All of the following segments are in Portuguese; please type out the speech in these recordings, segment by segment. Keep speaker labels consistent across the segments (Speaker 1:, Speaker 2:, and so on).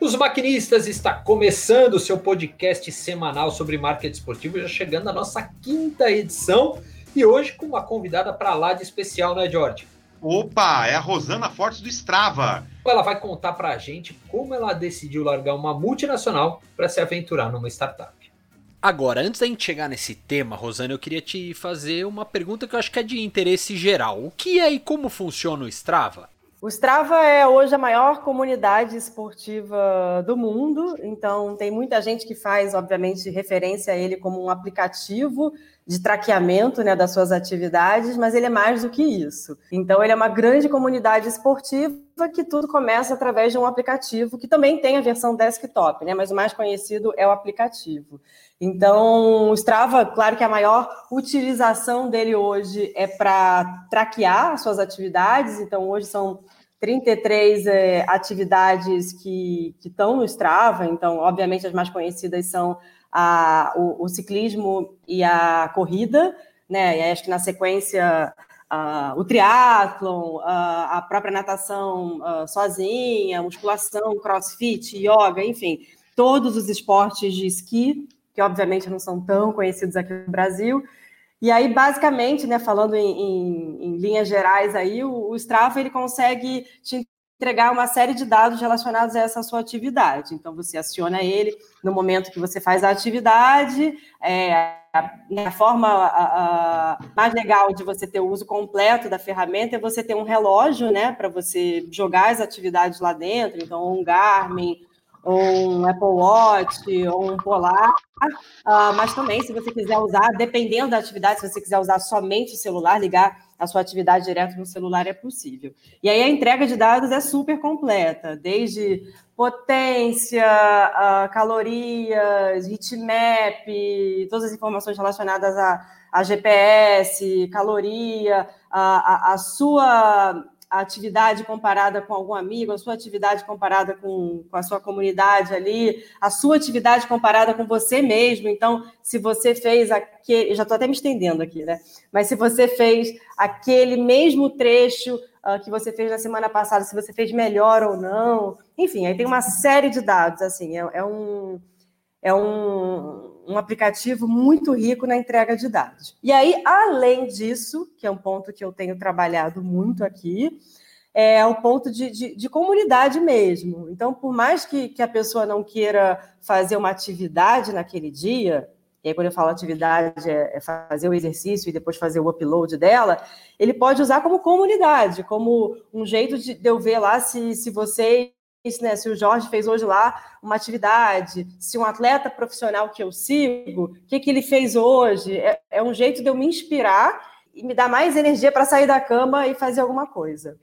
Speaker 1: Os Maquinistas está começando o seu podcast semanal sobre marketing esportivo, já chegando à nossa quinta edição e hoje com uma convidada para lá de especial, né, George?
Speaker 2: Opa, é a Rosana Fortes do Strava.
Speaker 1: Ela vai contar para a gente como ela decidiu largar uma multinacional para se aventurar numa startup. Agora, antes da gente chegar nesse tema, Rosana, eu queria te fazer uma pergunta que eu acho que é de interesse geral. O que é e como funciona o Strava?
Speaker 3: O Strava é hoje a maior comunidade esportiva do mundo, então tem muita gente que faz, obviamente, referência a ele como um aplicativo de traqueamento né, das suas atividades, mas ele é mais do que isso. Então, ele é uma grande comunidade esportiva que tudo começa através de um aplicativo que também tem a versão desktop, né, mas o mais conhecido é o aplicativo. Então, o Strava, claro que a maior utilização dele hoje é para traquear as suas atividades, então hoje são 33 é, atividades que, que estão no Strava, então, obviamente, as mais conhecidas são a, o, o ciclismo e a corrida, né? E acho que na sequência uh, o triatlon, uh, a própria natação uh, sozinha, musculação, crossfit, yoga, enfim, todos os esportes de esqui que obviamente não são tão conhecidos aqui no Brasil. E aí, basicamente, né, falando em, em, em linhas gerais, aí, o, o Strava ele consegue te entregar uma série de dados relacionados a essa sua atividade. Então, você aciona ele no momento que você faz a atividade. É, a, forma a, a, mais legal de você ter o uso completo da ferramenta é você ter um relógio, né, para você jogar as atividades lá dentro. Então, um Garmin, ou um Apple Watch, ou um Polar, uh, mas também, se você quiser usar, dependendo da atividade, se você quiser usar somente o celular, ligar a sua atividade direto no celular é possível. E aí a entrega de dados é super completa, desde potência, uh, calorias, heatmap, todas as informações relacionadas a, a GPS, caloria, a, a, a sua a atividade comparada com algum amigo, a sua atividade comparada com, com a sua comunidade ali, a sua atividade comparada com você mesmo. Então, se você fez aquele. Já estou até me estendendo aqui, né? Mas se você fez aquele mesmo trecho uh, que você fez na semana passada, se você fez melhor ou não. Enfim, aí tem uma série de dados, assim, é, é um. É um, um aplicativo muito rico na entrega de dados. E aí, além disso, que é um ponto que eu tenho trabalhado muito aqui, é o ponto de, de, de comunidade mesmo. Então, por mais que, que a pessoa não queira fazer uma atividade naquele dia, e aí, quando eu falo atividade, é, é fazer o exercício e depois fazer o upload dela, ele pode usar como comunidade, como um jeito de, de eu ver lá se, se você né, se o Jorge fez hoje lá uma atividade, se um atleta profissional que eu sigo, o que, que ele fez hoje, é, é um jeito de eu me inspirar e me dar mais energia para sair da cama e fazer alguma coisa.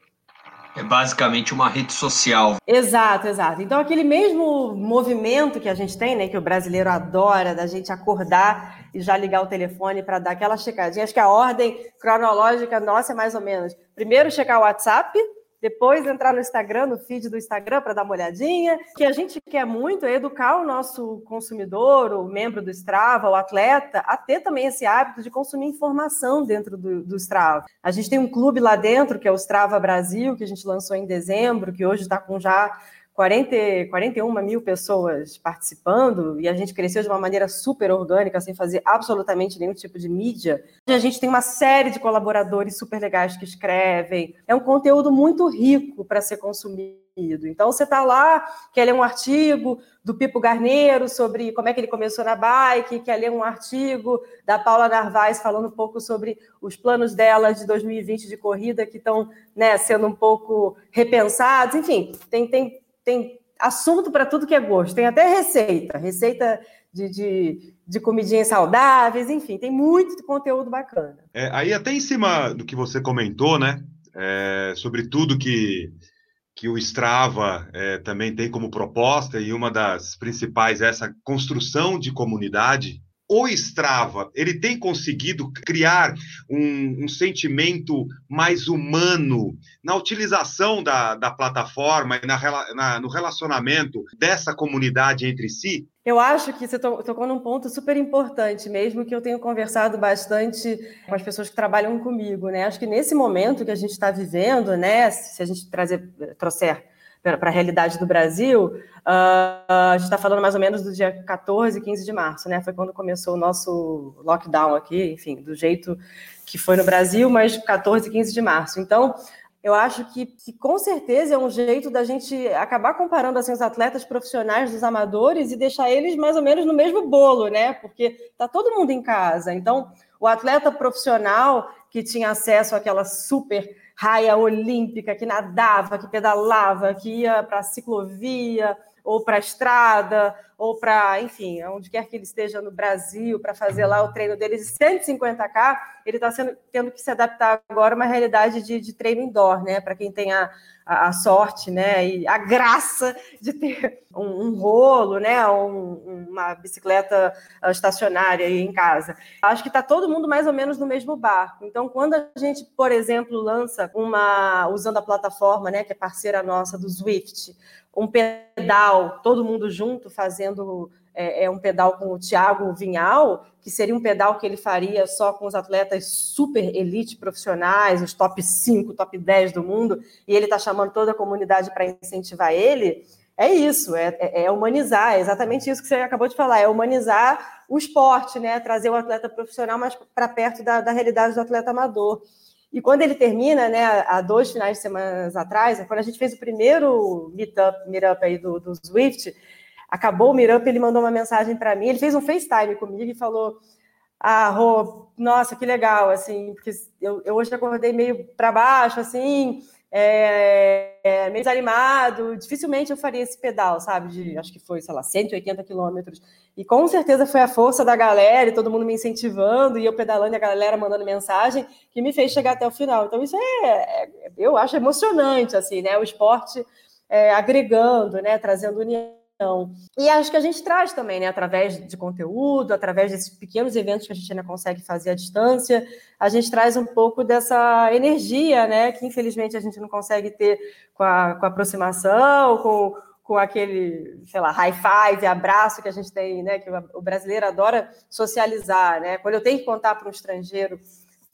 Speaker 1: É basicamente uma rede social.
Speaker 3: Exato, exato. Então, aquele mesmo movimento que a gente tem, né, que o brasileiro adora, da gente acordar e já ligar o telefone para dar aquela checadinha. Acho que a ordem cronológica nossa é mais ou menos: primeiro checar o WhatsApp, depois entrar no Instagram, no feed do Instagram para dar uma olhadinha. O que a gente quer muito é educar o nosso consumidor, o membro do Strava, o atleta, a ter também esse hábito de consumir informação dentro do, do Strava. A gente tem um clube lá dentro, que é o Strava Brasil, que a gente lançou em dezembro, que hoje está com já 40, 41 mil pessoas participando e a gente cresceu de uma maneira super orgânica, sem fazer absolutamente nenhum tipo de mídia. E a gente tem uma série de colaboradores super legais que escrevem. É um conteúdo muito rico para ser consumido. Então, você está lá, quer ler um artigo do Pipo Garneiro sobre como é que ele começou na bike, quer ler um artigo da Paula Narvaez falando um pouco sobre os planos dela de 2020 de corrida que estão né, sendo um pouco repensados. Enfim, tem, tem tem assunto para tudo que é gosto, tem até receita, receita de, de, de comidinhas saudáveis, enfim, tem muito conteúdo bacana.
Speaker 2: É, aí até em cima do que você comentou, né, é, sobre tudo que, que o Strava é, também tem como proposta, e uma das principais é essa construção de comunidade, o Strava ele tem conseguido criar um, um, sentimento mais humano na utilização da, da plataforma e na, na, no relacionamento dessa comunidade entre si?
Speaker 3: Eu acho que você tocou num ponto super importante, mesmo que eu tenho conversado bastante com as pessoas que trabalham comigo, né? Acho que nesse momento que a gente está vivendo, né, se a gente trazer, trouxer para a realidade do Brasil, uh, a gente está falando mais ou menos do dia 14, 15 de março, né? Foi quando começou o nosso lockdown aqui, enfim, do jeito que foi no Brasil, mas 14, 15 de março. Então, eu acho que, que, com certeza é um jeito da gente acabar comparando assim, os atletas profissionais dos amadores e deixar eles mais ou menos no mesmo bolo, né? Porque tá todo mundo em casa. Então, o atleta profissional que tinha acesso àquela super raia olímpica, que nadava, que pedalava, que ia para a ciclovia ou para a estrada, ou para, enfim, onde quer que ele esteja no Brasil, para fazer lá o treino dele de 150K, ele está tendo que se adaptar agora a uma realidade de, de treino indoor, né? Para quem tem a, a, a, sorte, né? E a graça de ter um, um rolo, né? Um, uma bicicleta ah, estacionária em casa. Acho que está todo mundo mais ou menos no mesmo barco. Então, quando a gente, por exemplo, lança uma, usando a plataforma, né? Que é parceira nossa do Swift, um pedal, todo mundo junto fazendo é, é, um pedal com o Thiago Vinhal, que seria um pedal que ele faria só com os atletas super elite profissionais, os top 5, top 10 do mundo, e ele está chamando toda a comunidade para incentivar ele. É isso, é, é, é, humanizar, é exatamente isso que você acabou de falar, é humanizar o esporte, né? Trazer o atleta profissional mais para perto da, da realidade do atleta amador. E quando ele termina, né, há dois finais de semana atrás, quando a gente fez o primeiro meetup, meetup aí do, do Swift, acabou o meetup, ele mandou uma mensagem para mim, ele fez um FaceTime comigo e falou: Ah, Rô, nossa, que legal, assim, porque eu, eu hoje acordei meio para baixo, assim, é, é, meio desanimado, dificilmente eu faria esse pedal, sabe? De, acho que foi, sei lá, 180 quilômetros. E com certeza foi a força da galera e todo mundo me incentivando e eu pedalando e a galera mandando mensagem que me fez chegar até o final. Então isso é, é eu acho emocionante, assim, né? O esporte é, agregando, né? Trazendo união. E acho que a gente traz também, né, através de conteúdo, através desses pequenos eventos que a gente ainda consegue fazer à distância, a gente traz um pouco dessa energia, né, que infelizmente a gente não consegue ter com a, com a aproximação, com, com aquele, sei lá, high five, abraço que a gente tem, né, que o brasileiro adora socializar, né, quando eu tenho que contar para um estrangeiro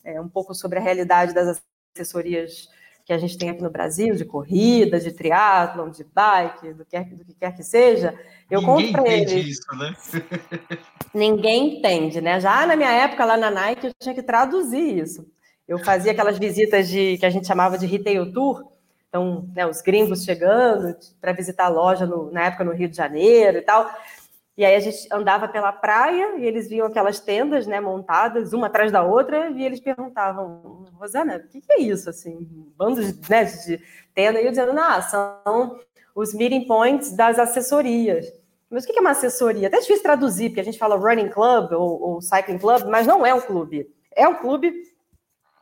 Speaker 3: é, um pouco sobre a realidade das assessorias que a gente tem aqui no Brasil, de corrida, de triatlon, de bike, do que, do que quer que seja, eu Ninguém conto para eles. Isso, né? Ninguém entende, né? Já na minha época lá na Nike, eu tinha que traduzir isso. Eu fazia aquelas visitas de que a gente chamava de retail tour, então, né, os gringos chegando para visitar a loja no, na época no Rio de Janeiro e tal. E aí a gente andava pela praia e eles viam aquelas tendas, né, montadas uma atrás da outra e eles perguntavam, Rosana, o que, que é isso, assim, bandos né, de tenda? E eu dizendo, não, são os meeting points das assessorias. Mas o que é uma assessoria? Até difícil traduzir, porque a gente fala running club ou, ou cycling club, mas não é um clube. É um clube,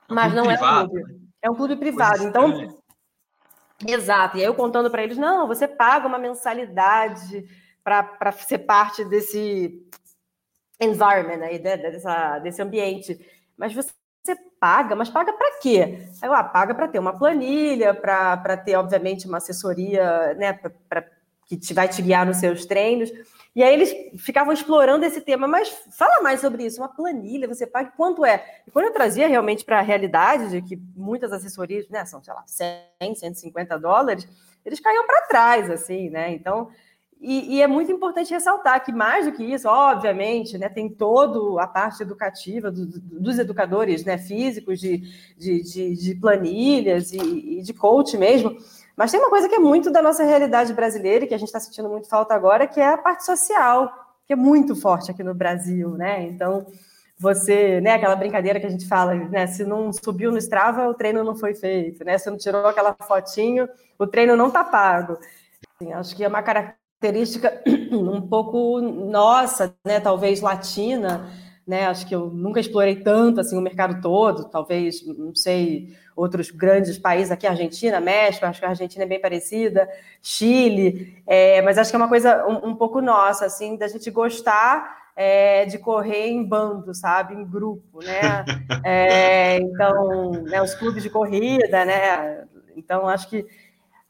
Speaker 3: mas não privado. é um clube. É um clube privado. Então, exato. E aí eu contando para eles, não, você paga uma mensalidade para ser parte desse environment aí, né, dessa, desse ambiente. Mas você, paga, mas paga para quê? Aí, ah, paga para ter uma planilha, para ter, obviamente, uma assessoria né, pra, pra, que te, vai te guiar nos seus treinos. E aí eles ficavam explorando esse tema, mas fala mais sobre isso, uma planilha, você paga quanto é? E quando eu trazia realmente para a realidade de que muitas assessorias, né, são, sei lá, 100, 150 dólares, eles caíam para trás, assim, né? Então, e, e, é muito importante ressaltar que, mais do que isso, obviamente, né, tem toda a parte educativa do, dos educadores né, físicos, de, de, de, de planilhas e, e, de coach mesmo, mas tem uma coisa que é muito da nossa realidade brasileira e que a gente está sentindo muito falta agora, que é a parte social, que é muito forte aqui no Brasil. Né? Então, você, né, aquela brincadeira que a gente fala, né, se não subiu no Strava, o treino não foi feito, né? Se não tirou aquela fotinho, o treino não está pago. Assim, acho que é uma característica característica um pouco nossa, né, talvez latina, né? Acho que eu nunca explorei tanto assim o mercado todo, talvez, não sei, outros grandes países aqui, Argentina, México, acho que a Argentina é bem parecida, Chile, é, mas acho que é uma coisa um, um pouco nossa, assim, da gente gostar é, de correr em bando, sabe, em grupo, né? É, então, né, os clubes de corrida, né? Então, acho que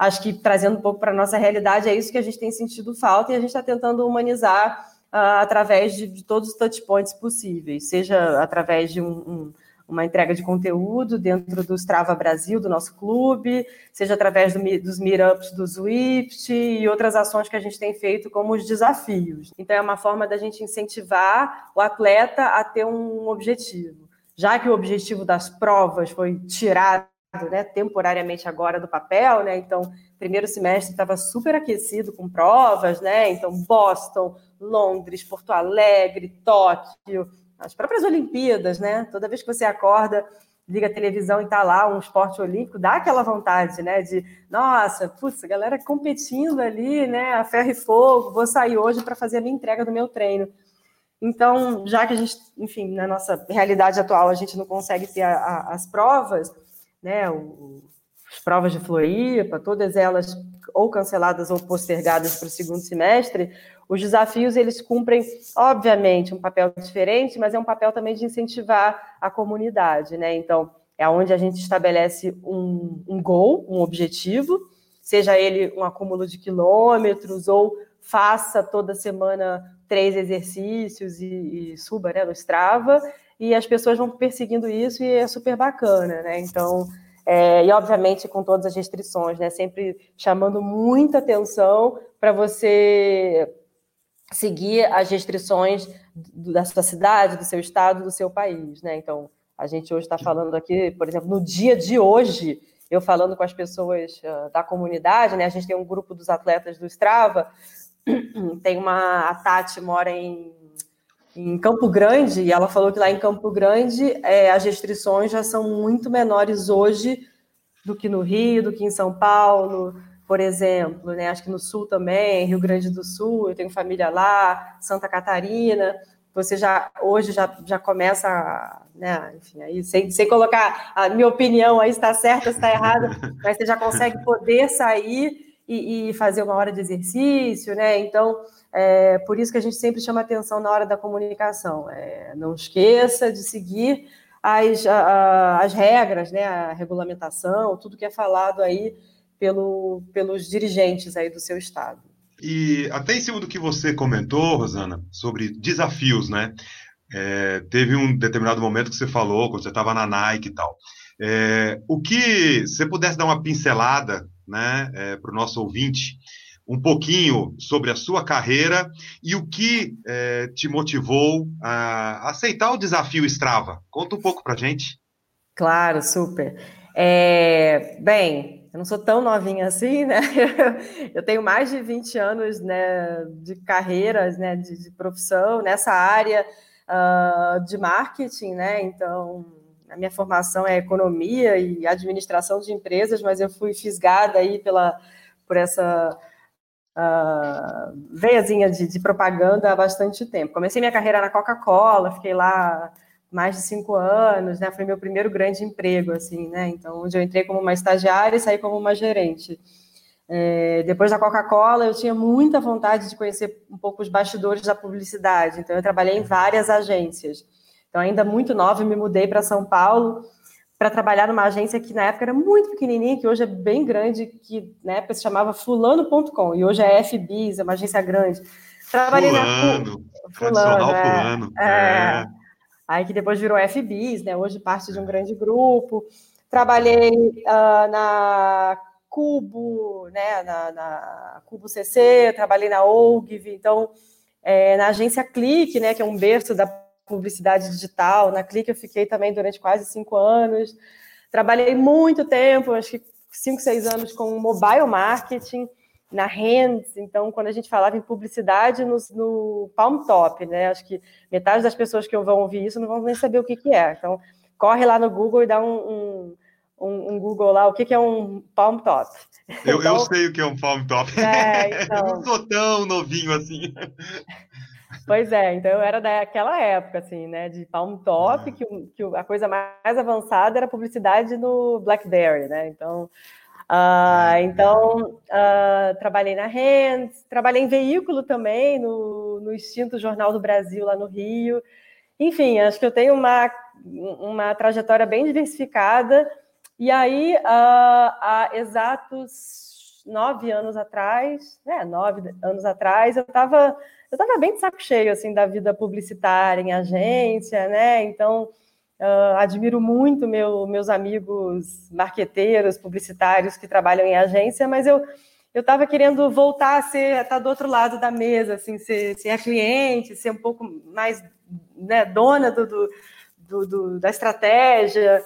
Speaker 3: acho que trazendo um pouco para a nossa realidade, é isso que a gente tem sentido falta e a gente está tentando humanizar uh, através de, de, todos os touch points possíveis, seja através de um, um, uma entrega de conteúdo dentro do Strava Brasil, do nosso clube, seja através do, dos meetups do Swift e outras ações que a gente tem feito, como os desafios. Então, é uma forma da gente incentivar o atleta a ter um objetivo. Já que o objetivo das provas foi tirado né, temporariamente agora do papel, né? Então, primeiro semestre estava super aquecido com provas, né? Então, Boston, Londres, Porto Alegre, Tóquio, as próprias Olimpíadas, né? Toda vez que você acorda, liga a televisão e tá lá um esporte olímpico, dá aquela vontade, né? De, nossa, putz, a galera competindo ali, né? A ferro e fogo, vou sair hoje para fazer a minha entrega do meu treino. Então, já que a gente, enfim, na nossa realidade atual, a gente não consegue ter a, a, as provas, né? O, as provas de Floripa, todas elas ou canceladas ou postergadas para o segundo semestre, os desafios eles cumprem, obviamente, um papel diferente, mas é um papel também de incentivar a comunidade, né? Então, é onde a gente estabelece um, um gol, um objetivo, seja ele um acúmulo de quilômetros ou faça toda semana três exercícios e, e suba né, no Strava, e as pessoas vão perseguindo isso e é super bacana, né? Então, é, e obviamente com todas as restrições, né? Sempre chamando muita atenção para você seguir as restrições da sua cidade, do seu estado, do seu país, né? Então, a gente hoje está falando aqui, por exemplo, no dia de hoje, eu falando com as pessoas uh, da comunidade, né? A gente tem um grupo dos atletas do Strava, tem uma a Tati mora em, em Campo Grande e ela falou que lá em Campo Grande é, as restrições já são muito menores hoje do que no Rio, do que em São Paulo, por exemplo, né? Acho que no Sul também, Rio Grande do Sul, eu tenho família lá, Santa Catarina. Você já hoje já, já começa, né? Enfim, aí sem, sem colocar a minha opinião aí está certa, está errada, mas você já consegue poder sair e, e, fazer uma hora de exercício, né? Então, é por isso que a gente sempre chama atenção na hora da comunicação. É, não esqueça de seguir as, a, as regras, né? A regulamentação, tudo que é falado aí pelo, pelos dirigentes aí do seu estado.
Speaker 2: E até em cima do que você comentou, Rosana, sobre desafios, né? É, teve um determinado momento que você falou, quando você estava na Nike e tal. É, o que, se você pudesse dar uma pincelada né, é, para o nosso ouvinte, um pouquinho sobre a sua carreira e o que é, te motivou a aceitar o desafio Strava. Conta um pouco para gente.
Speaker 3: Claro, super. É, bem, eu não sou tão novinha assim, né? Eu tenho mais de 20 anos né, de carreiras, né, de, de profissão nessa área uh, de marketing, né? Então, a minha formação é economia e administração de empresas, mas eu fui fisgada aí pela, por essa uh, veiazinha de, de propaganda há bastante tempo. Comecei minha carreira na Coca-Cola, fiquei lá mais de cinco anos, né? Foi meu primeiro grande emprego, assim, né? Então, onde eu entrei como uma estagiária e saí como uma gerente. É, depois da Coca-Cola, eu tinha muita vontade de conhecer um pouco os bastidores da publicidade. Então, eu trabalhei em várias agências. Então, ainda muito nova, me mudei para São Paulo para trabalhar numa agência que na época era muito pequenininha, que hoje é bem grande, que na época se chamava fulano.com, e hoje é FBIS, é uma agência grande.
Speaker 2: Trabalhei fulano, na fulano, é, fulano. É, é
Speaker 3: aí que depois virou FBIS, né? Hoje parte de um grande grupo. Trabalhei uh, na Cubo, né? Na, na, Cubo CC, trabalhei na OGV, então é, na agência Clique, né? Que é um berço da publicidade digital. Na Clique eu fiquei também durante quase cinco anos. Trabalhei muito tempo, acho que cinco, seis anos com mobile marketing na Hands, então quando a gente falava em publicidade no, no Palm Top, né? Acho que metade das pessoas que vão ouvir isso não vão nem saber o que, que é. Então, corre lá no Google e dá um, um, um Google lá, o que, que é um Palm Top.
Speaker 2: Eu, então, eu sei o que é um Palm Top. É, então... eu não sou tão novinho assim.
Speaker 3: Pois é, então eu era daquela época, assim, né, de Palm Top, ah. que, que a coisa mais avançada era publicidade no BlackBerry, né, então Uh, então, uh, trabalhei na Hands, trabalhei em veículo também, no, no Instinto Jornal do Brasil, lá no Rio. Enfim, acho que eu tenho uma, uma trajetória bem diversificada. E aí, uh, há exatos nove anos atrás, né, nove anos atrás, eu estava eu tava bem de saco cheio, assim, da vida publicitária em agência, né? Então, Uh, admiro muito meu, meus amigos marqueteiros, publicitários que trabalham em agência, mas eu eu estava querendo voltar a ser, estar tá do outro lado da mesa, assim, ser, ser cliente, ser um pouco mais né, dona do, do, do, do da estratégia.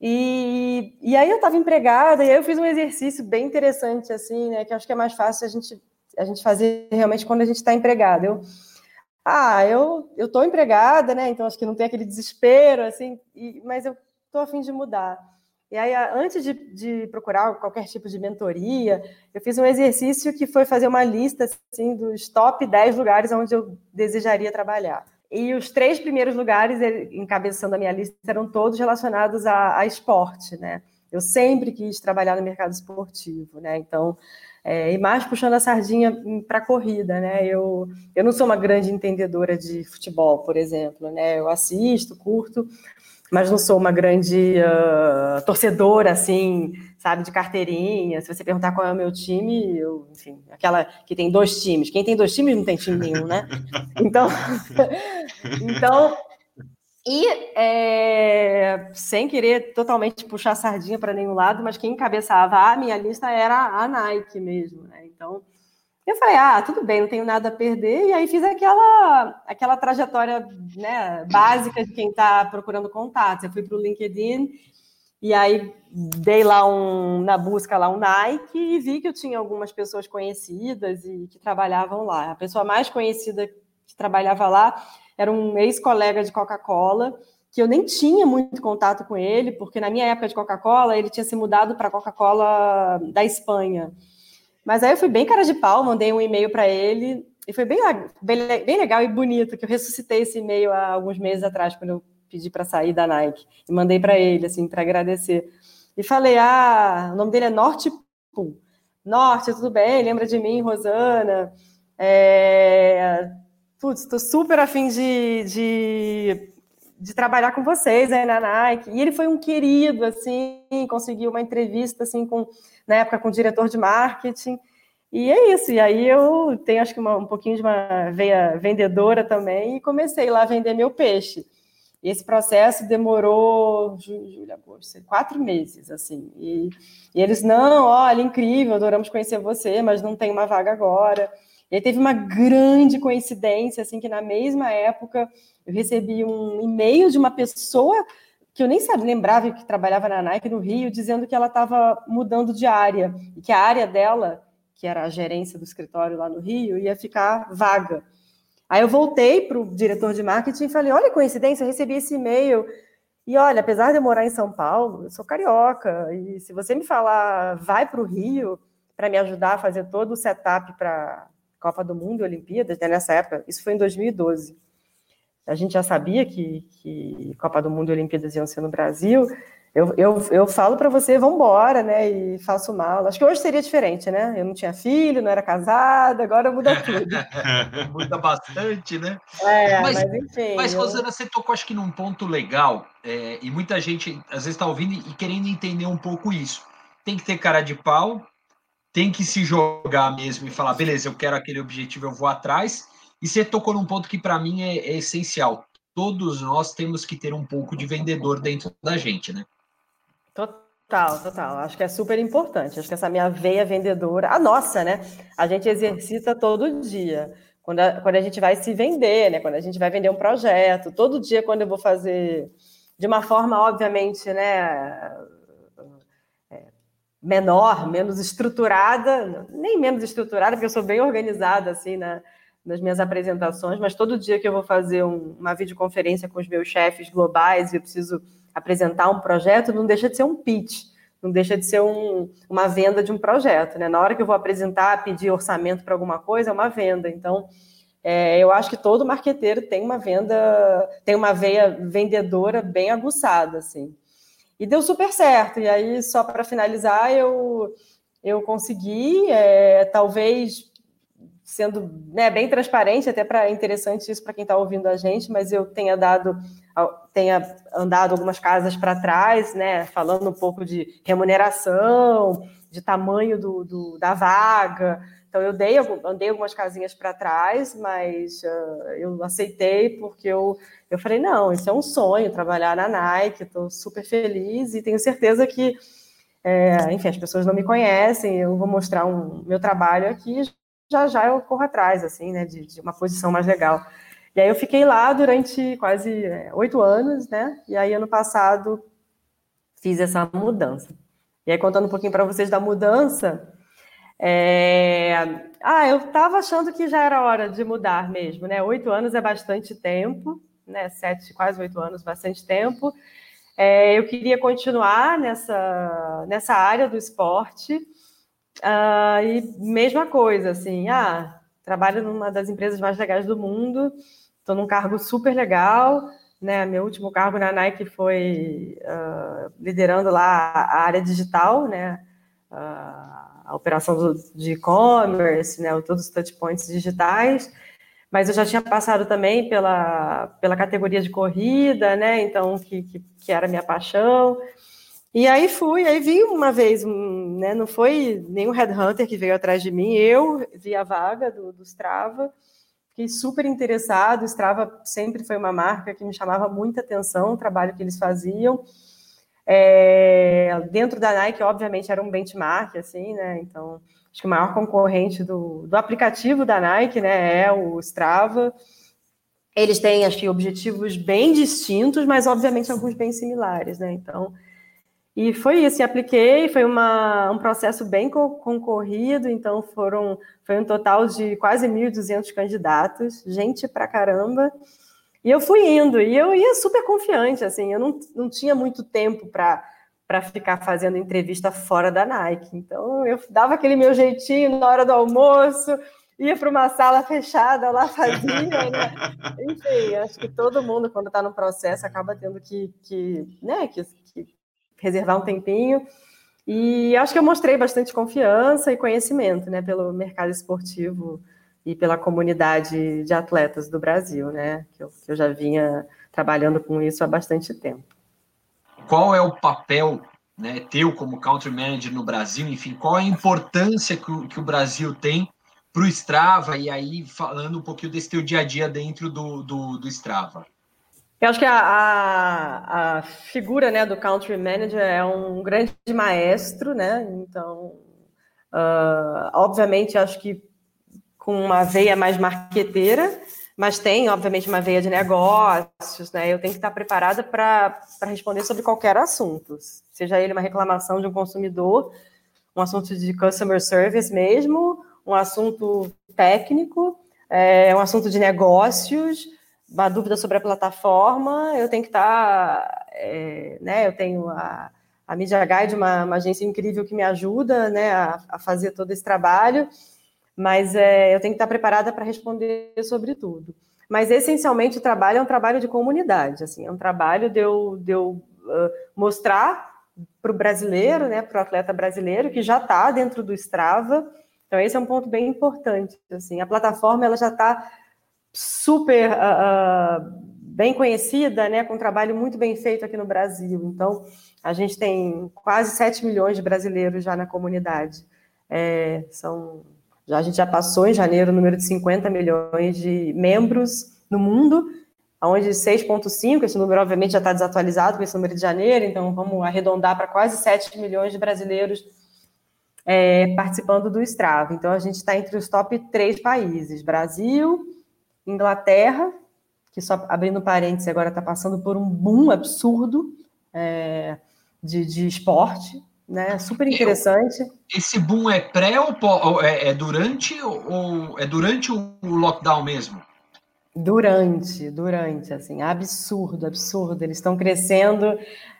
Speaker 3: E, e aí eu estava empregada, e aí eu fiz um exercício bem interessante, assim, né, que acho que é mais fácil a gente, a gente fazer realmente quando a gente está empregada. Eu, ah, eu eu estou empregada, né? Então acho que não tem aquele desespero, assim, e, mas eu estou a fim de mudar. E aí, antes de, de, procurar qualquer tipo de mentoria, eu fiz um exercício que foi fazer uma lista assim, dos top 10 lugares onde eu desejaria trabalhar. E os três primeiros lugares, encabeçando a minha lista, eram todos relacionados a, a esporte, né? Eu sempre quis trabalhar no mercado esportivo, né? Então, é, e mais puxando a sardinha para a corrida, né? Eu, eu não sou uma grande entendedora de futebol, por exemplo, né? Eu assisto, curto, mas não sou uma grande uh, torcedora, assim, sabe, de carteirinha. Se você perguntar qual é o meu time, eu, enfim, aquela que tem dois times. Quem tem dois times não tem time nenhum, né? Então, então e é, sem querer totalmente puxar sardinha para nenhum lado, mas quem encabeçava a minha lista era a Nike mesmo, né? Então, eu falei, ah, tudo bem, não tenho nada a perder. E aí fiz aquela, aquela trajetória né, básica de quem está procurando contatos. Eu fui para o LinkedIn e aí dei lá um, na busca lá um Nike e vi que eu tinha algumas pessoas conhecidas e que trabalhavam lá. A pessoa mais conhecida que trabalhava lá era um ex-colega de Coca-Cola, que eu nem tinha muito contato com ele, porque na minha época de Coca-Cola ele tinha se mudado para Coca-Cola da Espanha. Mas aí eu fui bem cara de pau, mandei um e-mail para ele, e foi bem, bem, bem, legal e bonito, que eu ressuscitei esse e-mail há alguns meses atrás, quando eu pedi para sair da Nike, e mandei para ele, assim, para agradecer. E falei, ah, o nome dele é Norte Pool. Norte, tudo bem? Lembra de mim, Rosana? É... Putz, estou super afim de, de, de, trabalhar com vocês aí na Nike. E ele foi um querido, assim, conseguiu uma entrevista, assim, com na época com o diretor de marketing. E é isso. E aí eu tenho acho que uma, um pouquinho de uma veia vendedora também e comecei lá a vender meu peixe. Esse processo demorou julho, agosto, quatro meses, assim. E, e, eles, não, olha, incrível, adoramos conhecer você, mas não tem uma vaga agora. E aí teve uma grande coincidência, assim, que na mesma época eu recebi um e-mail de uma pessoa que eu nem lembrava que trabalhava na Nike no Rio, dizendo que ela estava mudando de área e que a área dela, que era a gerência do escritório lá no Rio, ia ficar vaga. Aí eu voltei para o diretor de marketing e falei: olha, coincidência, eu recebi esse e-mail. E olha, apesar de eu morar em São Paulo, eu sou carioca. E se você me falar, vai para o Rio para me ajudar a fazer todo o setup para Copa do Mundo e Olimpíadas, né, nessa época, isso foi em 2012 a gente já sabia que, que Copa do Mundo e Olimpíadas iam ser no Brasil, eu, eu, eu falo para você, vamos embora, né? E faço mal. Acho que hoje seria diferente, né? Eu não tinha filho, não era casada, agora muda tudo.
Speaker 1: muda bastante, né?
Speaker 3: É, mas, mas enfim.
Speaker 1: Mas, Rosana, eu... você tocou, acho que num ponto legal, é, e muita gente às vezes está ouvindo e querendo entender um pouco isso. Tem que ter cara de pau, tem que se jogar mesmo e falar, beleza, eu quero aquele objetivo, eu vou atrás. E você tocou num ponto que para mim é, é, essencial. Todos nós temos que ter um pouco de vendedor dentro da gente, né?
Speaker 3: Total, total. Acho que é super importante. Acho que essa minha veia vendedora, a nossa, né? A gente exercita todo dia. Quando a, quando a gente vai se vender, né? Quando a gente vai vender um projeto, todo dia quando eu vou fazer de uma forma, obviamente, né? Menor, menos estruturada, nem menos estruturada, porque eu sou bem organizada, assim, né? nas minhas apresentações, mas todo dia que eu vou fazer um, uma videoconferência com os meus chefes globais e eu preciso apresentar um projeto, não deixa de ser um pitch, não deixa de ser um, uma venda de um projeto. Né? Na hora que eu vou apresentar, pedir orçamento para alguma coisa, é uma venda. Então, é, eu acho que todo marqueteiro tem uma venda, tem uma veia vendedora bem aguçada, assim. E deu super certo. E aí, só para finalizar, eu, eu consegui, é, talvez sendo né, bem transparente, até para interessante isso para quem está ouvindo a gente, mas eu tenha dado, tenha andado algumas casas para trás, né, falando um pouco de remuneração, de tamanho do, do da vaga. Então eu dei, andei algumas casinhas para trás, mas uh, eu aceitei porque eu, Eu falei, não, isso é um sonho, trabalhar na Nike, estou super feliz e tenho certeza que, é, enfim, as pessoas não me conhecem, eu vou mostrar um meu trabalho aqui, já já eu corro atrás, assim, né, de, de uma posição mais legal. E aí eu fiquei lá durante quase é, oito anos, né, e aí ano passado fiz essa mudança. E aí, contando um pouquinho para vocês da mudança, é... ah, eu estava achando que já era hora de mudar mesmo, né? Oito anos é bastante tempo, né? Sete, quase oito anos, bastante tempo. É, eu queria continuar nessa, nessa área do esporte. Uh, e mesma coisa, assim, ah, trabalho numa das empresas mais legais do mundo, estou num cargo super legal, né? Meu último cargo na Nike foi uh, liderando lá a área digital, né? Uh, a operação do, de e-commerce, né? Todos os touchpoints digitais. Mas eu já tinha passado também pela, pela categoria de corrida, né? Então, que, que, que era minha paixão. E aí fui, aí vi uma vez, né? Não foi nenhum headhunter que veio atrás de mim, eu vi a vaga do, do Strava Fiquei super interessado. O Strava sempre foi uma marca que me chamava muita atenção, o trabalho que eles faziam. É, dentro da Nike, obviamente, era um benchmark, assim, né? Então, acho que o maior concorrente do, do aplicativo da Nike, né, é o Strava. Eles têm, acho que, objetivos bem distintos, mas, obviamente, alguns bem similares, né? Então, e foi isso, apliquei, foi uma, um processo bem concorrido, então foram foi um total de quase 1.200 candidatos, gente pra caramba. E eu fui indo, e eu ia super confiante, assim, eu não, não tinha muito tempo para para ficar fazendo entrevista fora da Nike. Então eu dava aquele meu jeitinho na hora do almoço, ia para uma sala fechada lá, fazia, né? Enfim, acho que todo mundo, quando está no processo, acaba tendo que, que, né, que, que reservar um tempinho. E acho que eu mostrei bastante confiança e conhecimento, né, pelo mercado esportivo e pela comunidade de atletas do Brasil, né, que eu, que eu já vinha trabalhando com isso há bastante tempo.
Speaker 1: Qual é o papel né, teu como country manager no Brasil? Enfim, qual é a importância que o, que o Brasil tem para o Strava? E aí, falando um pouquinho desse teu dia a dia dentro do, do, do Strava.
Speaker 3: Eu acho que a, a, a, figura né, do country manager é um grande maestro, né? Então, uh, obviamente, acho que com uma veia mais marqueteira, mas tem, obviamente, uma veia de negócios, né? Eu tenho que estar preparada para responder sobre qualquer assunto, seja ele uma reclamação de um consumidor, um assunto de customer service mesmo, um assunto técnico, é, um assunto de negócios, uma dúvida sobre a plataforma, eu tenho que estar, é, né, eu tenho a, a Media Guide, uma, uma, agência incrível que me ajuda, né, a, a fazer todo esse trabalho, mas é, eu tenho que estar preparada para responder sobre tudo. Mas, essencialmente, o trabalho é um trabalho de comunidade, assim, é um trabalho de eu, de eu uh, mostrar para o brasileiro, né, para o atleta brasileiro, que já está dentro do Strava, então esse é um ponto bem importante, assim, a plataforma, ela já está super uh, bem conhecida, né, com um trabalho muito bem feito aqui no Brasil. Então, a gente tem quase 7 milhões de brasileiros já na comunidade. É, são, já, a gente já passou em janeiro o número de 50 milhões de membros no mundo, onde 6,5, esse número obviamente já está desatualizado com esse número de janeiro, então vamos arredondar para quase 7 milhões de brasileiros é, participando do Strava. Então, a gente está entre os top três países: Brasil, Inglaterra, que só abrindo parênteses, agora está passando por um boom absurdo é, de, de esporte, né? Super interessante.
Speaker 1: Esse boom é pré ou é, é durante ou é durante o lockdown mesmo?
Speaker 3: Durante, durante, assim, absurdo, absurdo. Eles estão crescendo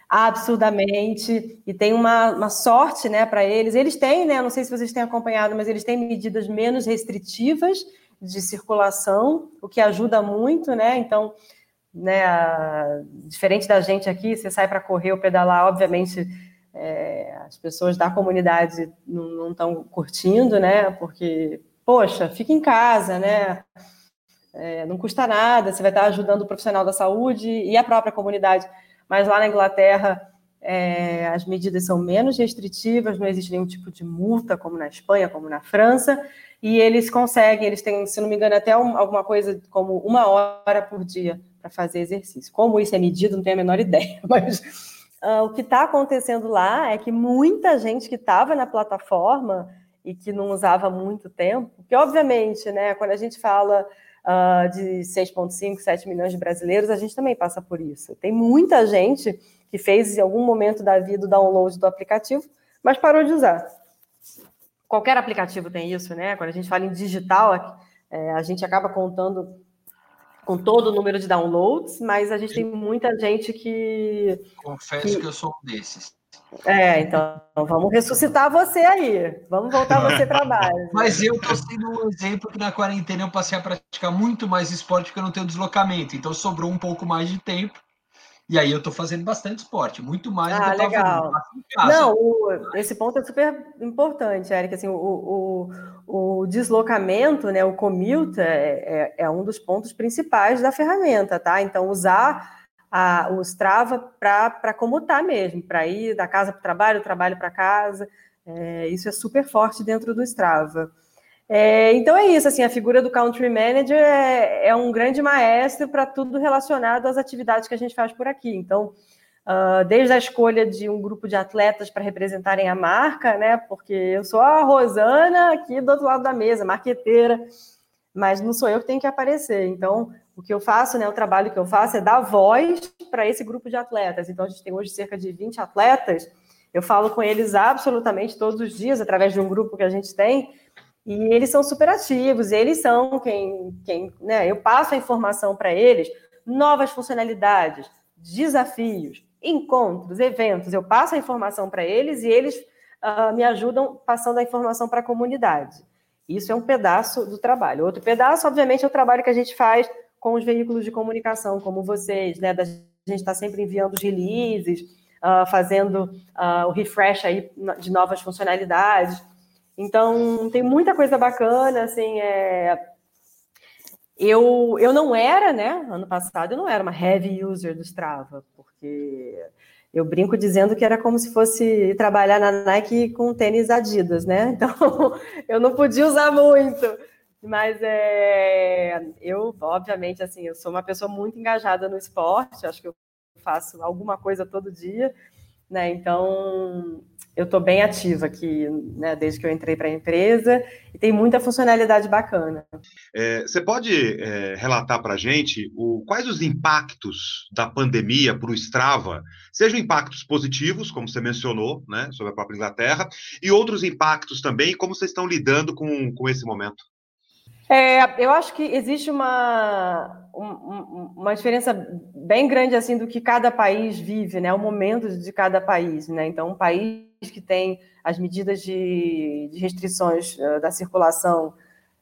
Speaker 3: absurdamente e tem uma, uma sorte, né, para eles. Eles têm, né, não sei se vocês têm acompanhado, mas eles têm medidas menos restritivas de circulação, o que ajuda muito, né? Então, né, diferente da gente aqui, você sai para correr ou pedalar, obviamente é, as pessoas da comunidade não estão curtindo, né? Porque, poxa, fica em casa, né? É, não custa nada, você vai estar ajudando o profissional da saúde e a própria comunidade. Mas lá na Inglaterra, é, as medidas são menos restritivas, não existe nenhum tipo de multa, como na Espanha, como na França, e eles conseguem, eles têm, se não me engano, até um, alguma coisa como uma hora por dia fazer exercício. Como isso é medido, não tenho a menor ideia, mas uh, o que está acontecendo lá é que muita gente que estava na plataforma e que não usava muito tempo, que obviamente, né, quando a gente fala uh, de 6,5, 7 milhões de brasileiros, a gente também passa por isso. Tem muita gente que fez em algum momento da vida o download do aplicativo, mas parou de usar. Qualquer aplicativo tem isso, né? Quando a gente fala em digital, é, a gente acaba contando com todo o número de downloads, mas a gente tem muita gente que.
Speaker 1: Confesso que, que eu sou um desses.
Speaker 3: É, então vamos ressuscitar você aí. Vamos voltar você para base.
Speaker 1: Mas eu estou sendo um exemplo que na quarentena eu passei a praticar muito mais esporte porque eu não tenho deslocamento. Então sobrou um pouco mais de tempo. E aí eu estou fazendo bastante esporte, muito mais
Speaker 3: ah,
Speaker 1: do que
Speaker 3: eu legal. Não, o, esse ponto é super importante, Eric. Assim, o, o, o deslocamento, né, o commute é, é, é, um dos pontos principais da ferramenta, tá? Então, usar a, o Strava para comutar mesmo, para ir da casa para o trabalho, do trabalho para casa. É, isso é super forte dentro do Strava. É, então é isso, assim, a figura do country manager é, é um grande maestro para tudo relacionado às atividades que a gente faz por aqui. Então, uh, desde a escolha de um grupo de atletas para representarem a marca, né? Porque eu sou a Rosana aqui do outro lado da mesa, marqueteira, mas não sou eu que tenho que aparecer. Então, o que eu faço, né? O trabalho que eu faço é dar voz para esse grupo de atletas. Então, a gente tem hoje cerca de 20 atletas. Eu falo com eles absolutamente todos os dias, através de um grupo que a gente tem e eles são super ativos, eles são quem, quem né, eu passo a informação para eles, novas funcionalidades, desafios, encontros, eventos, eu passo a informação para eles e eles uh, me ajudam passando a informação para a comunidade. Isso é um pedaço do trabalho. Outro pedaço, obviamente, é o trabalho que a gente faz com os veículos de comunicação, como vocês, né? Da gente está sempre enviando os releases, uh, fazendo uh, o refresh aí de novas funcionalidades. Então, tem muita coisa bacana, assim, é... eu, eu não era, né, ano passado, eu não era uma heavy user do Strava, porque eu brinco dizendo que era como se fosse trabalhar na Nike com tênis Adidas, né? Então, eu não podia usar muito. Mas é, eu, obviamente, assim, eu sou uma pessoa muito engajada no esporte, acho que eu faço alguma coisa todo dia, né? Então, eu estou bem ativa aqui, né, desde que eu entrei para a empresa, e tem muita funcionalidade bacana.
Speaker 2: É, você pode é, relatar para a gente o, quais os impactos da pandemia para o Strava, sejam impactos positivos, como você mencionou, né, sobre a própria Inglaterra, e outros impactos também, como vocês estão lidando com, com esse momento?
Speaker 3: É, eu acho que existe uma, uma diferença bem grande assim do que cada país vive, né? O momento de cada país, né? Então, um país que tem as medidas de, de restrições uh, da circulação,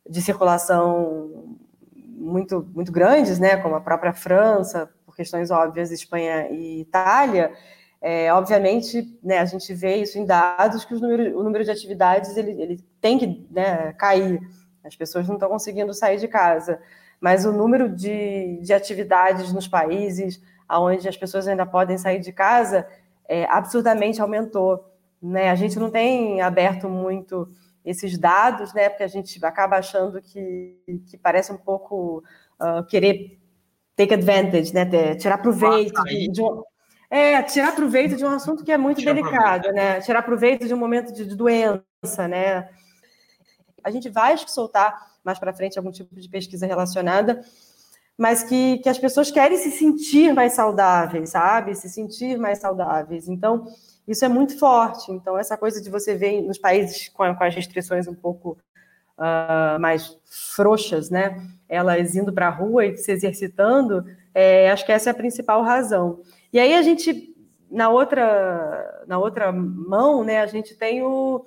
Speaker 3: de circulação muito muito grandes, né? Como a própria França, por questões óbvias, Espanha e Itália. É, obviamente, né, a gente vê isso em dados que número, o número de atividades ele, ele tem que né, cair as pessoas não estão conseguindo sair de casa. Mas o número de, de atividades nos países onde as pessoas ainda podem sair de casa é, absurdamente aumentou. Né? A gente não tem aberto muito esses dados, né? porque a gente acaba achando que, que parece um pouco uh, querer take advantage, né? tirar proveito de, de um, é, tirar proveito de um assunto que é muito tirar delicado, proveito. né? Tirar proveito de um momento de, de doença, né? A gente vai soltar mais para frente algum tipo de pesquisa relacionada, mas que, que as pessoas querem se sentir mais saudáveis, sabe? Se sentir mais saudáveis. Então, isso é muito forte. Então, essa coisa de você ver nos países com, com as restrições um pouco uh, mais frouxas, né? Elas indo para a rua e se exercitando, é, acho que essa é a principal razão. E aí a gente, na outra, na outra mão, né, a gente tem o,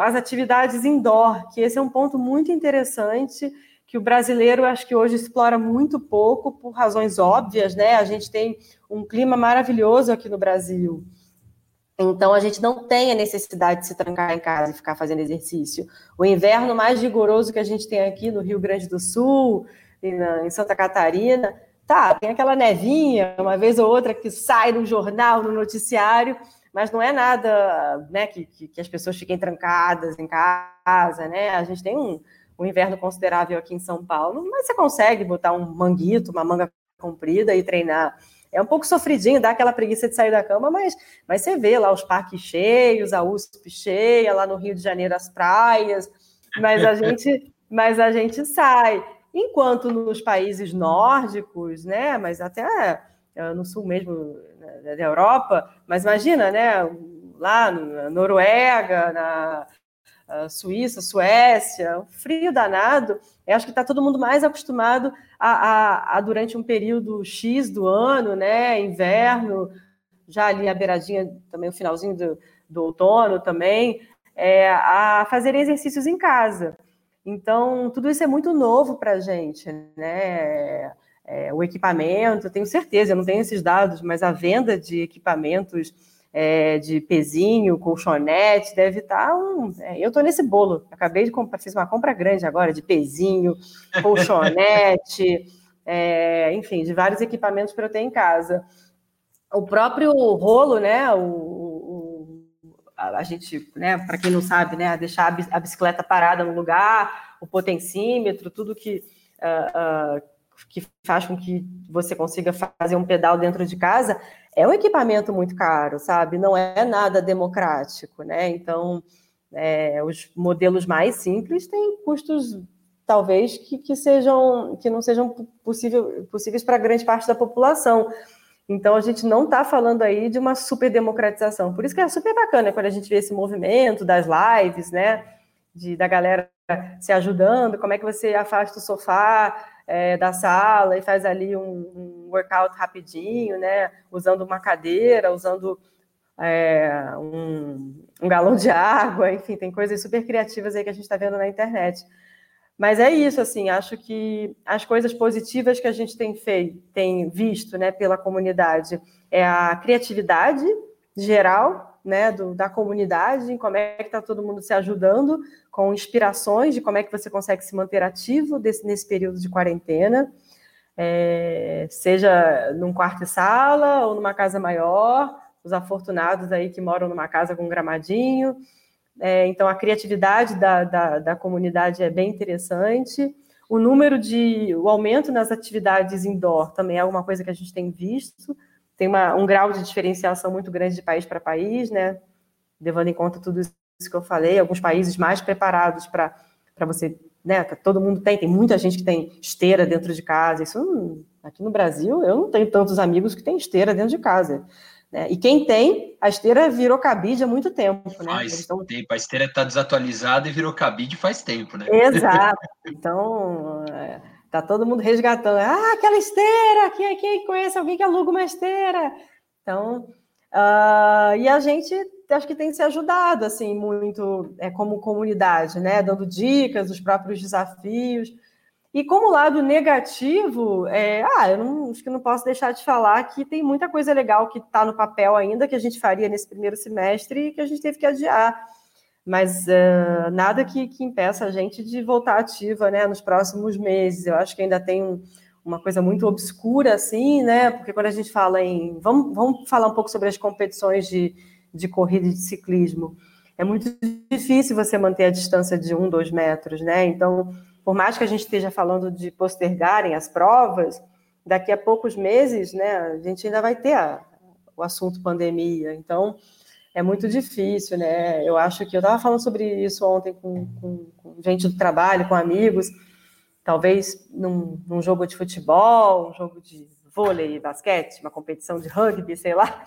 Speaker 3: as atividades indoor, que esse é um ponto muito interessante que o brasileiro acho que hoje explora muito pouco por razões óbvias, né? A gente tem um clima maravilhoso aqui no Brasil. Então a gente não tem a necessidade de se trancar em casa e ficar fazendo exercício. O inverno mais rigoroso que a gente tem aqui no Rio Grande do Sul, em Santa Catarina, tá, tem aquela nevinha, uma vez ou outra que sai no jornal, no noticiário, mas não é nada né, que, que, as pessoas fiquem trancadas em casa, né? A gente tem um, um inverno considerável aqui em São Paulo, mas você consegue botar um manguito, uma manga comprida e treinar. É um pouco sofridinho, dá aquela preguiça de sair da cama, mas, mas você vê lá os parques cheios, a USP cheia, lá no Rio de Janeiro as praias, mas a gente, mas a gente sai. Enquanto nos países nórdicos, né, mas até eh, no sul mesmo né, da Europa, mas imagina, né, lá na Noruega, na Suíça, Suécia, frio danado, eu acho que está todo mundo mais acostumado a, a, a, durante um período X do ano, né, inverno, já ali a beiradinha, também o finalzinho do, do outono também, é, a fazer exercícios em casa. Então, tudo isso é muito novo para a gente, né? É, o equipamento, eu tenho certeza, eu não tenho esses dados, mas a venda de equipamentos é, de pezinho, colchonete, deve estar um. É, eu estou nesse bolo. Acabei de comprar, fiz uma compra grande agora de pezinho, colchonete, é, enfim, de vários equipamentos para eu ter em casa. O próprio rolo, né? O a, gente, né? Para quem não sabe, né? Deixar a bicicleta parada no lugar, o potencímetro, tudo que uh, uh, que faz com que você consiga fazer um pedal dentro de casa, é um equipamento muito caro, sabe? Não é nada democrático, né? Então, é, os modelos mais simples têm custos talvez que, que sejam que não sejam possível, possíveis para grande parte da população. Então a gente não está falando aí de uma super democratização. Por isso que é super bacana quando a gente vê esse movimento das lives, né? De, da galera se ajudando, como é que você afasta o sofá, é, da sala e faz ali um, um, workout rapidinho, né? Usando uma cadeira, usando é, um, um, galão de água, enfim, tem coisas super criativas aí que a gente está vendo na internet. Mas é isso, assim, acho que as coisas positivas que a gente tem feito, tem visto, né, pela comunidade, é a criatividade geral, né, do, da comunidade, como é que está todo mundo se ajudando, com inspirações de como é que você consegue se manter ativo desse, nesse período de quarentena, é, seja num quarto e sala ou numa casa maior, os afortunados aí que moram numa casa com um gramadinho. É, então, a criatividade da, da, da comunidade é bem interessante. O número de. o aumento nas atividades indoor também é alguma coisa que a gente tem visto tem uma, um grau de diferenciação muito grande de país para país, né? Levando em conta tudo isso que eu falei, alguns países mais preparados para você, né? Todo mundo tem, tem muita gente que tem esteira dentro de casa. Isso aqui no Brasil, eu não tenho tantos amigos que têm esteira dentro de casa. Né? E quem tem, a esteira virou cabide há muito tempo. Né?
Speaker 1: Faz então, tempo, a esteira está desatualizada e virou cabide faz tempo, né?
Speaker 3: Exato. Então, é, Tá todo mundo resgatando. Ah, aquela esteira! Quem, quem conhece alguém que aluga uma esteira? Então, uh, e a gente acho que tem se ajudado assim muito é, como comunidade, né? Dando dicas, os próprios desafios. E como lado negativo, é, ah, eu não, acho que não posso deixar de falar que tem muita coisa legal que está no papel ainda que a gente faria nesse primeiro semestre e que a gente teve que adiar mas uh, nada que, que, impeça a gente de voltar ativa né, nos próximos meses. Eu acho que ainda tem um, uma coisa muito obscura, assim, né? Porque quando a gente fala em. Vamos, vamos falar um pouco sobre as competições de, de corrida e de ciclismo. É muito difícil você manter a distância de um, dois metros, né? Então, por mais que a gente esteja falando de postergarem as provas, daqui a poucos meses, né, a gente ainda vai ter a, o assunto pandemia. Então, é muito difícil, né? Eu acho que eu estava falando sobre isso ontem com, com, com, gente do trabalho, com amigos. Talvez num, num, jogo de futebol, um jogo de vôlei, basquete, uma competição de rugby, sei lá,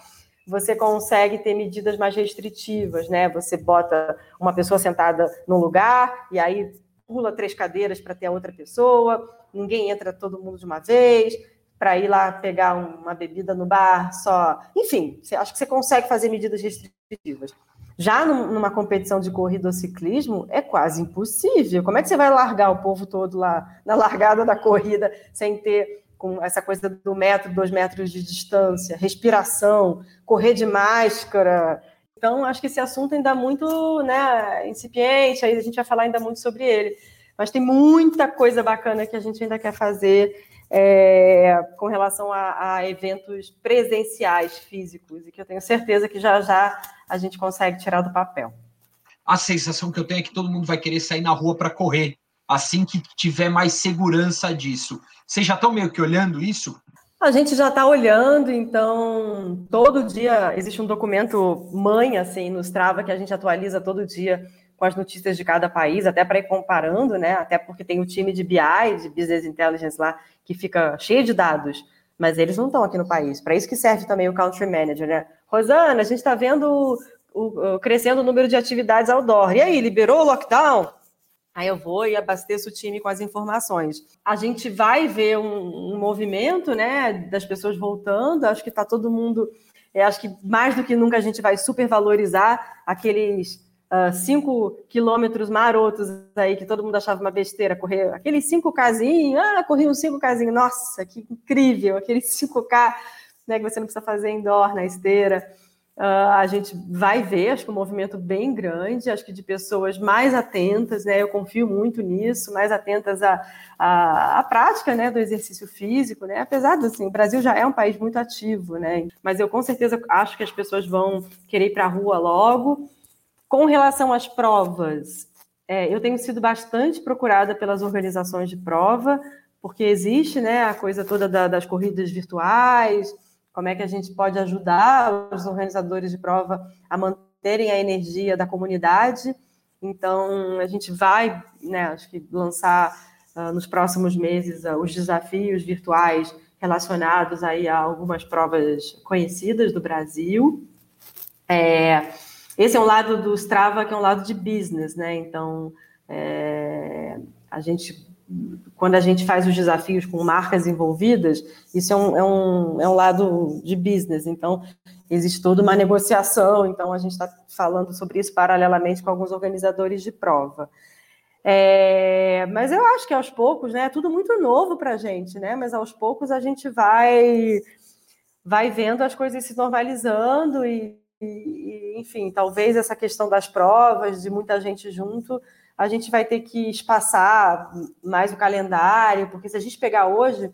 Speaker 3: você consegue ter medidas mais restritivas, né? Você bota uma pessoa sentada num lugar e aí pula três cadeiras para ter a outra pessoa, ninguém entra todo mundo de uma vez, para ir lá pegar uma bebida no bar só. Enfim, acho que você consegue fazer medidas restritivas. Já numa competição de corrida ou ciclismo, é quase impossível. Como é que você vai largar o povo todo lá na largada da corrida sem ter com essa coisa do metro, dois metros de distância, respiração, correr de máscara? Então, acho que esse assunto ainda é muito né, incipiente, aí a gente vai falar ainda muito sobre ele. Mas tem muita coisa bacana que a gente ainda quer fazer é, com relação a, a, eventos presenciais físicos e que eu tenho certeza que já já a gente consegue tirar do papel.
Speaker 1: A sensação que eu tenho é que todo mundo vai querer sair na rua para correr assim que tiver mais segurança disso. Vocês já estão meio que olhando isso?
Speaker 3: A gente já está olhando, então todo dia existe um documento mãe assim no Strava que a gente atualiza todo dia com as notícias de cada país, até para ir comparando, né? Até porque tem o time de BI, de Business Intelligence lá, que fica cheio de dados, mas eles não estão aqui no país. Para isso que serve também o Country Manager, né? Rosana, a gente está vendo o, o, crescendo o número de atividades outdoor. E aí, liberou o lockdown? Aí eu vou e abasteço o time com as informações. A gente vai ver um, um movimento, né, das pessoas voltando. Acho que está todo mundo. É, acho que mais do que nunca a gente vai supervalorizar aqueles uh, cinco quilômetros marotos aí que todo mundo achava uma besteira correr. Aqueles cinco casinhos, ah, corri uns cinco casinhos. Nossa, que incrível! Aqueles 5K né, que você não precisa fazer indoor na esteira. Uh, a gente vai ver, acho que um movimento bem grande, acho que de pessoas mais atentas, né? Eu confio muito nisso, mais atentas à, à, à prática né, do exercício físico, né? Apesar do assim, o Brasil já é um país muito ativo, né? Mas eu com certeza acho que as pessoas vão querer ir para a rua logo. Com relação às provas, é, eu tenho sido bastante procurada pelas organizações de prova, porque existe né, a coisa toda da, das corridas virtuais como é que a gente pode ajudar os organizadores de prova a manterem a energia da comunidade. Então, a gente vai, né, acho que lançar uh, nos próximos meses uh, os desafios virtuais relacionados aí a algumas provas conhecidas do Brasil. É, esse é um lado do Strava que é um lado de business, né? Então, é, a gente quando a gente faz os desafios com marcas envolvidas, isso é um, é um, é um lado de business. Então, existe toda uma negociação. Então, a gente está falando sobre isso paralelamente com alguns organizadores de prova. É, mas eu acho que aos poucos, né? É tudo muito novo para a gente, né? Mas aos poucos a gente vai, vai vendo as coisas se normalizando e, e enfim, talvez essa questão das provas, de muita gente junto, a gente vai ter que espaçar mais o calendário, porque se a gente pegar hoje,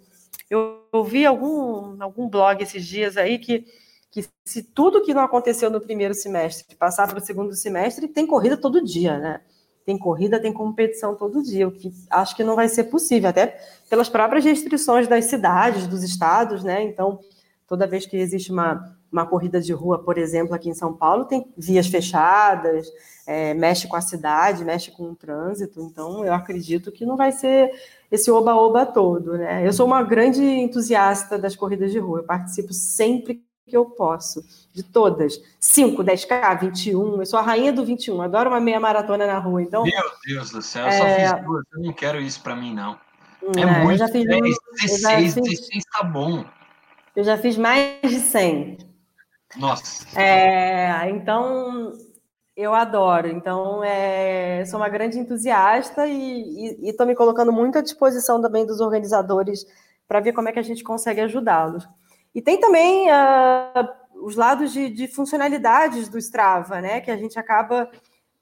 Speaker 3: eu, ouvi vi algum, algum blog esses dias aí que, que se tudo que não aconteceu no primeiro semestre passar para o segundo semestre, tem corrida todo dia, né? Tem corrida, tem competição todo dia, o que acho que não vai ser possível, até pelas próprias restrições das cidades, dos estados, né? Então, toda vez que existe uma, uma corrida de rua, por exemplo, aqui em São Paulo, tem vias fechadas, é, mexe com a cidade, mexe com o trânsito, então eu acredito que não vai ser esse oba-oba todo, né? Eu sou uma grande entusiasta das corridas de rua, eu participo sempre que eu posso, de todas. 5, 10K, 21, eu sou a rainha do 21, adoro uma meia maratona na rua, então...
Speaker 1: Meu Deus do céu, eu é... só fiz duas, eu não quero isso para mim, não. É,
Speaker 3: é muito, já fiz 10,
Speaker 1: 16, 16 tá bom.
Speaker 3: Eu já fiz mais de 100.
Speaker 1: Nossa.
Speaker 3: É, então, eu adoro. Então, é, sou uma grande entusiasta e estou me colocando muito à disposição também dos organizadores para ver como é que a gente consegue ajudá-los. E tem também uh, os lados de, de, funcionalidades do Strava, né? Que a gente acaba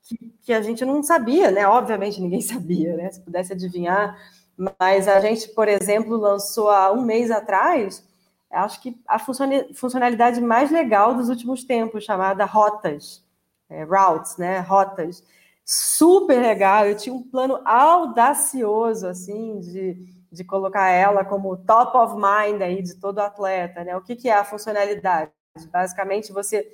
Speaker 3: que, que, a gente não sabia, né? Obviamente ninguém sabia, né? Se pudesse adivinhar, mas a gente, por exemplo, lançou há um mês atrás, acho que a funcionalidade mais legal dos últimos tempos, chamada Rotas é, routes, né, rotas, super legal. Eu tinha um plano audacioso, assim, de, de colocar ela como top of mind aí de todo atleta, né? O que, que é a funcionalidade? Basicamente, você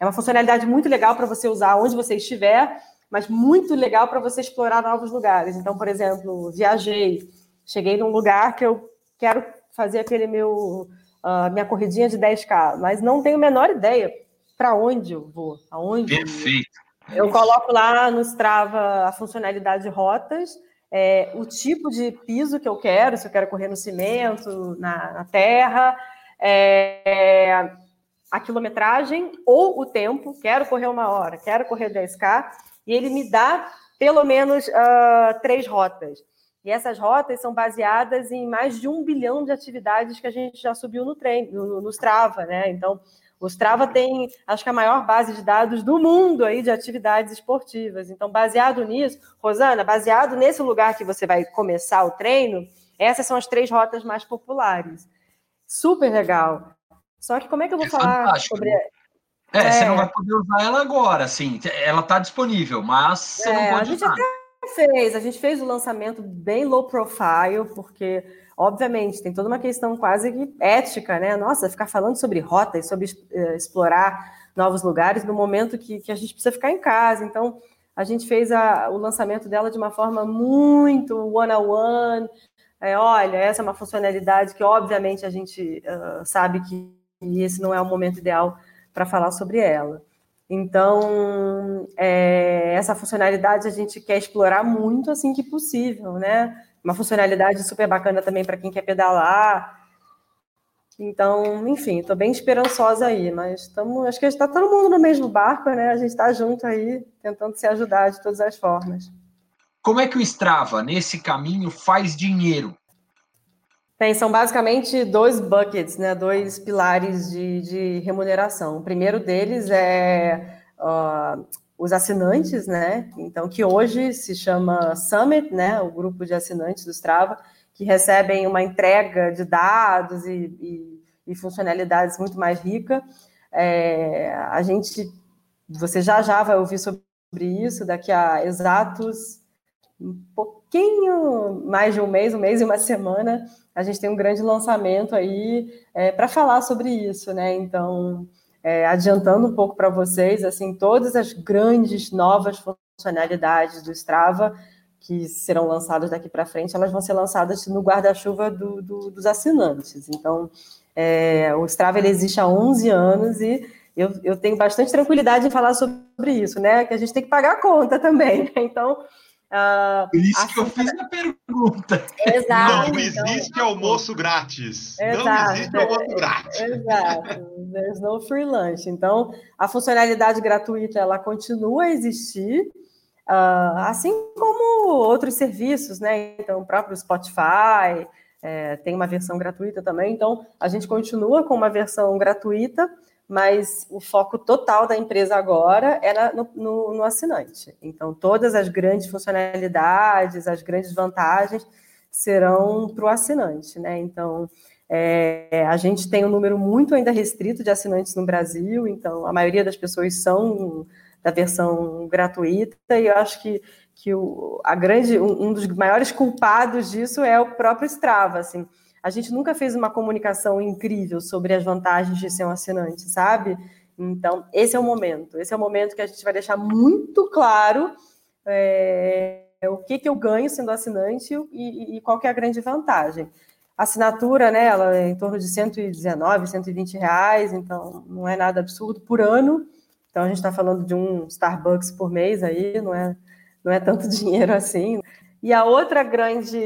Speaker 3: é uma funcionalidade muito legal para você usar onde você estiver, mas muito legal para você explorar novos lugares. Então, por exemplo, viajei, cheguei num lugar que eu quero fazer aquele meu uh, minha corridinha de 10k, mas não tenho a menor ideia para onde eu vou, aonde.
Speaker 1: Perfeito.
Speaker 3: Eu, eu coloco lá no Strava a funcionalidade de rotas, é, o tipo de piso que eu quero, se eu quero correr no cimento, na, na terra, é, a quilometragem ou o tempo, quero correr uma hora, quero correr 10K, e ele me dá pelo menos uh, três rotas. E essas rotas são baseadas em mais de um bilhão de atividades que a gente já subiu no treino, no, no Strava, né? Então, o Strava tem, acho que a maior base de dados do mundo aí de atividades esportivas. Então, baseado nisso, Rosana, baseado nesse lugar que você vai começar o treino, essas são as três rotas mais populares. Super legal. Só que como é que eu vou é falar fantástico. sobre. É,
Speaker 1: é, você não vai poder usar ela agora, assim. Ela está disponível, mas você é, não pode
Speaker 3: a gente usar. Até fez, a gente fez o lançamento bem low profile, porque obviamente, tem toda uma questão quase que ética, né? Nossa, ficar falando sobre rota e sobre uh, explorar novos lugares no momento que, que a gente precisa ficar em casa. Então, a gente fez a, o lançamento dela de uma forma muito one-on-one. É, olha, essa é uma funcionalidade que, obviamente, a gente uh, sabe que esse não é o momento ideal para falar sobre ela. Então, é, essa funcionalidade a gente quer explorar muito assim que possível, né? Uma funcionalidade super bacana também para quem quer pedalar. Então, enfim, estou bem esperançosa aí, mas estamos, acho que está todo mundo no mesmo barco, né? A gente está junto aí, tentando se ajudar de todas as formas.
Speaker 1: Como é que o Strava, nesse caminho, faz dinheiro?
Speaker 3: Tem, são basicamente dois buckets, né? dois pilares de, de remuneração. O primeiro deles é uh, os assinantes, né? Então, que hoje se chama Summit, né? O grupo de assinantes do Strava, que recebem uma entrega de dados e, e, e funcionalidades muito mais rica. É, a gente, você já já vai ouvir sobre isso daqui a exatos um pouquinho mais de um mês, um mês e uma semana, a gente tem um grande lançamento aí é, para falar sobre isso, né? Então, é, adiantando um pouco para vocês, assim, todas as grandes novas funcionalidades do Strava que serão lançadas daqui para frente, elas vão ser lançadas no guarda-chuva do, do, dos assinantes. Então, é, o Strava ele existe há 11 anos e eu, eu tenho bastante tranquilidade em falar sobre isso, né? Que a gente tem que pagar a conta também. Né? Então,
Speaker 1: Uh, Por isso que eu fiz a pergunta.
Speaker 2: Exato. Não existe então, almoço grátis. Exato, não existe almoço grátis.
Speaker 3: Exato. There's no free lunch. Então, a funcionalidade gratuita ela continua a existir, uh, assim como outros serviços, né? Então, o próprio Spotify é, tem uma versão gratuita também. Então, a gente continua com uma versão gratuita mas o foco total da empresa agora era no, no, no assinante. Então, todas as grandes funcionalidades, as grandes vantagens serão para o assinante, né? Então, é, a gente tem um número muito ainda restrito de assinantes no Brasil, então a maioria das pessoas são da versão gratuita, e eu acho que, que o, a grande, um, um dos maiores culpados disso é o próprio Strava, assim a gente nunca fez uma comunicação incrível sobre as vantagens de ser um assinante, sabe? Então, esse é o momento. Esse é o momento que a gente vai deixar muito claro é, o que, que eu ganho sendo assinante e, e, qual que é a grande vantagem. Assinatura, né, ela é em torno de 119, 120 reais, então não é nada absurdo por ano. Então, a gente está falando de um Starbucks por mês aí, não é, não é tanto dinheiro assim. E a outra grande,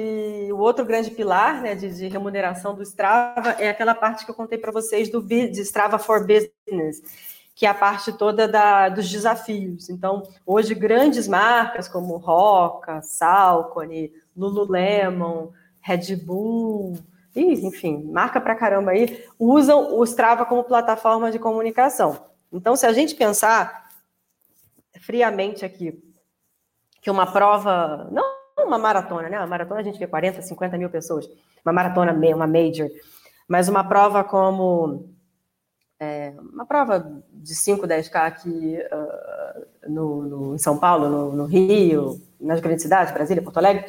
Speaker 3: o outro grande pilar né, de, de remuneração do Strava é aquela parte que eu contei para vocês do de Strava for Business, que é a parte toda da, dos desafios. Então, hoje, grandes marcas como Roca, Salcone, Lululemon, Red Bull, enfim, marca para caramba aí, usam o Strava como plataforma de comunicação. Então, se a gente pensar friamente aqui, que uma prova, não uma maratona, né? Uma maratona a gente vê 40, 50 mil pessoas, uma maratona, uma major, mas uma prova como é, uma prova de 5, 10K aqui uh, no, no, em São Paulo, no, no, Rio, nas grandes cidades, Brasília, Porto Alegre,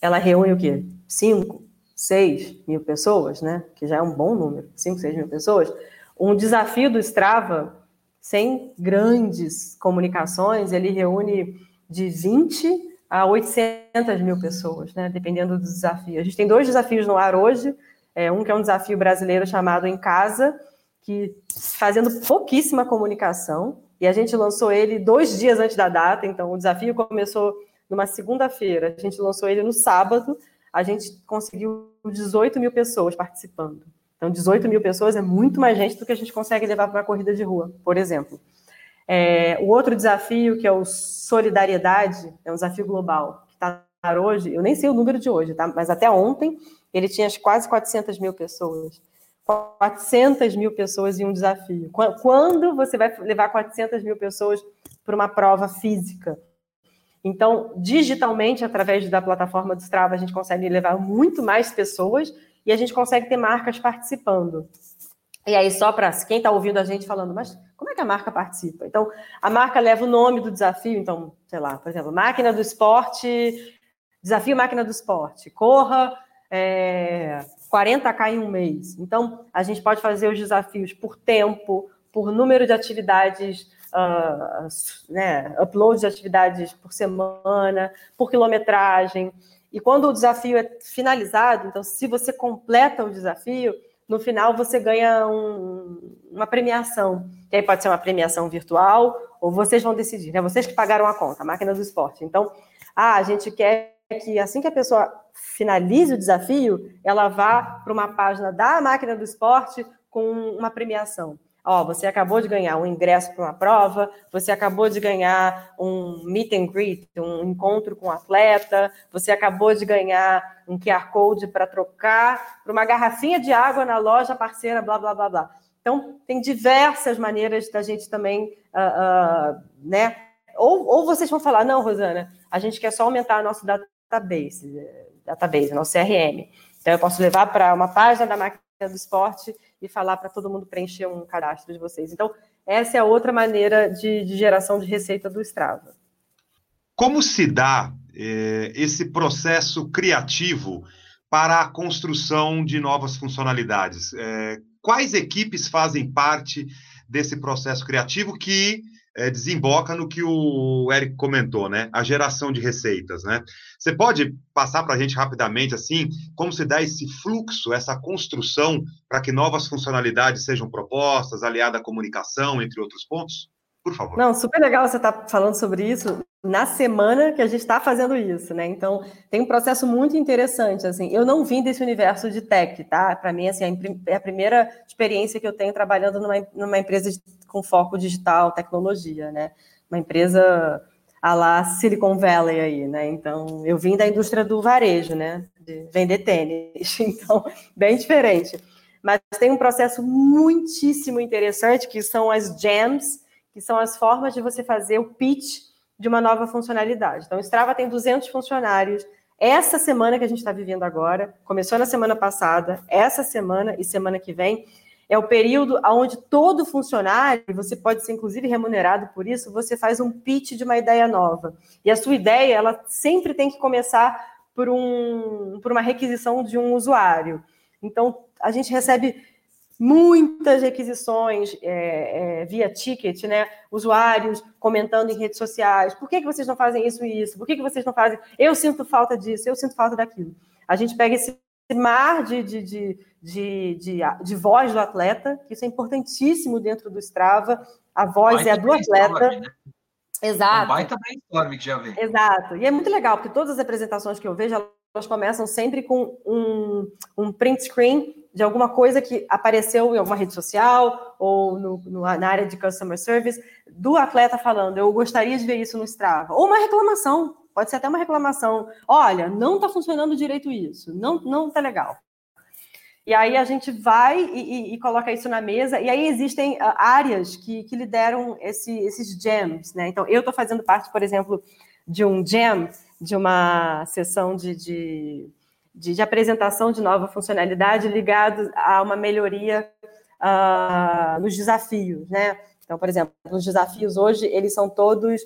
Speaker 3: ela reúne o quê? 5, 6 mil pessoas, né? Que já é um bom número, 5, 6 mil pessoas. Um desafio do Strava, sem grandes comunicações, ele reúne de 20 a 800 mil pessoas, né, dependendo do desafio. A gente tem dois desafios no ar hoje, é, um que é um desafio brasileiro chamado Em Casa, que fazendo pouquíssima comunicação, e a gente lançou ele dois dias antes da data, então o desafio começou numa segunda-feira, a gente lançou ele no sábado, a gente conseguiu 18 mil pessoas participando. Então, 18 mil pessoas é muito mais gente do que a gente consegue levar para uma corrida de rua, por exemplo. É, o outro desafio, que é o solidariedade, é um desafio global, que está hoje, eu nem sei o número de hoje, tá? mas até ontem ele tinha quase 400 mil pessoas. 400 mil pessoas em um desafio. Quando você vai levar 400 mil pessoas para uma prova física? Então, digitalmente, através da plataforma do Strava, a gente consegue levar muito mais pessoas e a gente consegue ter marcas participando. E aí, só para quem está ouvindo a gente falando, mas como é que a marca participa? Então, a marca leva o nome do desafio, então, sei lá, por exemplo, máquina do esporte, desafio máquina do esporte, corra é, 40k em um mês. Então, a gente pode fazer os desafios por tempo, por número de atividades, uh, né, upload de atividades por semana, por quilometragem. E quando o desafio é finalizado, então, se você completa o desafio, no final você ganha um, uma premiação. Que aí pode ser uma premiação virtual, ou vocês vão decidir, né? Vocês que pagaram a conta, a máquina do esporte. Então, ah, a gente quer que assim que a pessoa finalize o desafio, ela vá para uma página da máquina do esporte com uma premiação. Ó, você acabou de ganhar um ingresso para uma prova, você acabou de ganhar um meet and greet, um encontro com um atleta, você acabou de ganhar um QR Code para trocar para uma garrafinha de água na loja parceira, blá, blá, blá, blá. Então, tem diversas maneiras da gente também, uh, uh, né? Ou, ou vocês vão falar, não, Rosana, a gente quer só aumentar nosso database, database, nosso CRM. Então, eu posso levar para uma página da máquina do esporte e falar para todo mundo preencher um cadastro de vocês. Então, essa é outra maneira de, de geração de receita do Strava.
Speaker 2: Como se dá eh, esse processo criativo para a construção de novas funcionalidades? Eh, quais equipes fazem parte desse processo criativo que é, desemboca no que o Eric comentou, né? A geração de receitas, né? Você pode passar para a gente rapidamente, assim, como se dá esse fluxo, essa construção para que novas funcionalidades sejam propostas, aliada à comunicação, entre outros pontos? Por favor.
Speaker 3: Não, super legal você estar tá falando sobre isso na semana que a gente está fazendo isso, né? Então, tem um processo muito interessante, assim. Eu não vim desse universo de tech, tá? Para mim, assim, é a primeira experiência que eu tenho trabalhando numa, numa empresa de, com foco digital, tecnologia, né? Uma empresa a lá Silicon Valley aí, né? Então, eu vim da indústria do varejo, né? De vender tênis. Então, bem diferente. Mas tem um processo muitíssimo interessante que são as jams, que são as formas de você fazer o pitch de uma nova funcionalidade. Então, o Strava tem 200 funcionários. Essa semana que a gente está vivendo agora, começou na semana passada, essa semana e semana que vem, é o período onde todo funcionário, você pode ser inclusive remunerado por isso, você faz um pitch de uma ideia nova. E a sua ideia, ela sempre tem que começar por, um, por uma requisição de um usuário. Então, a gente recebe muitas requisições é, é, via ticket, né? Usuários comentando em redes sociais. Por que, que vocês não fazem isso e isso? Por que, que vocês não fazem? Eu sinto falta disso, eu sinto falta daquilo. A gente pega esse mar de, de, de, de, de, de voz do atleta, que isso é importantíssimo dentro do Strava. A voz vai é a do atleta. Né? Exato.
Speaker 1: Vai também que já vem.
Speaker 3: Exato. E é muito legal, porque todas as apresentações que eu vejo, elas começam sempre com um, um print screen de alguma coisa que apareceu em alguma rede social ou no, no, na área de customer service, do atleta falando, eu gostaria de ver isso no Strava. Ou uma reclamação, pode ser até uma reclamação. Olha, não está funcionando direito isso, não não está legal. E aí a gente vai e, e, e, coloca isso na mesa, e aí existem uh, áreas que, que lideram esse, esses jams, né? Então, eu estou fazendo parte, por exemplo, de um jam, de uma sessão de, de de, de apresentação de nova funcionalidade ligado a uma melhoria uh, nos desafios, né? Então, por exemplo, os desafios hoje eles são todos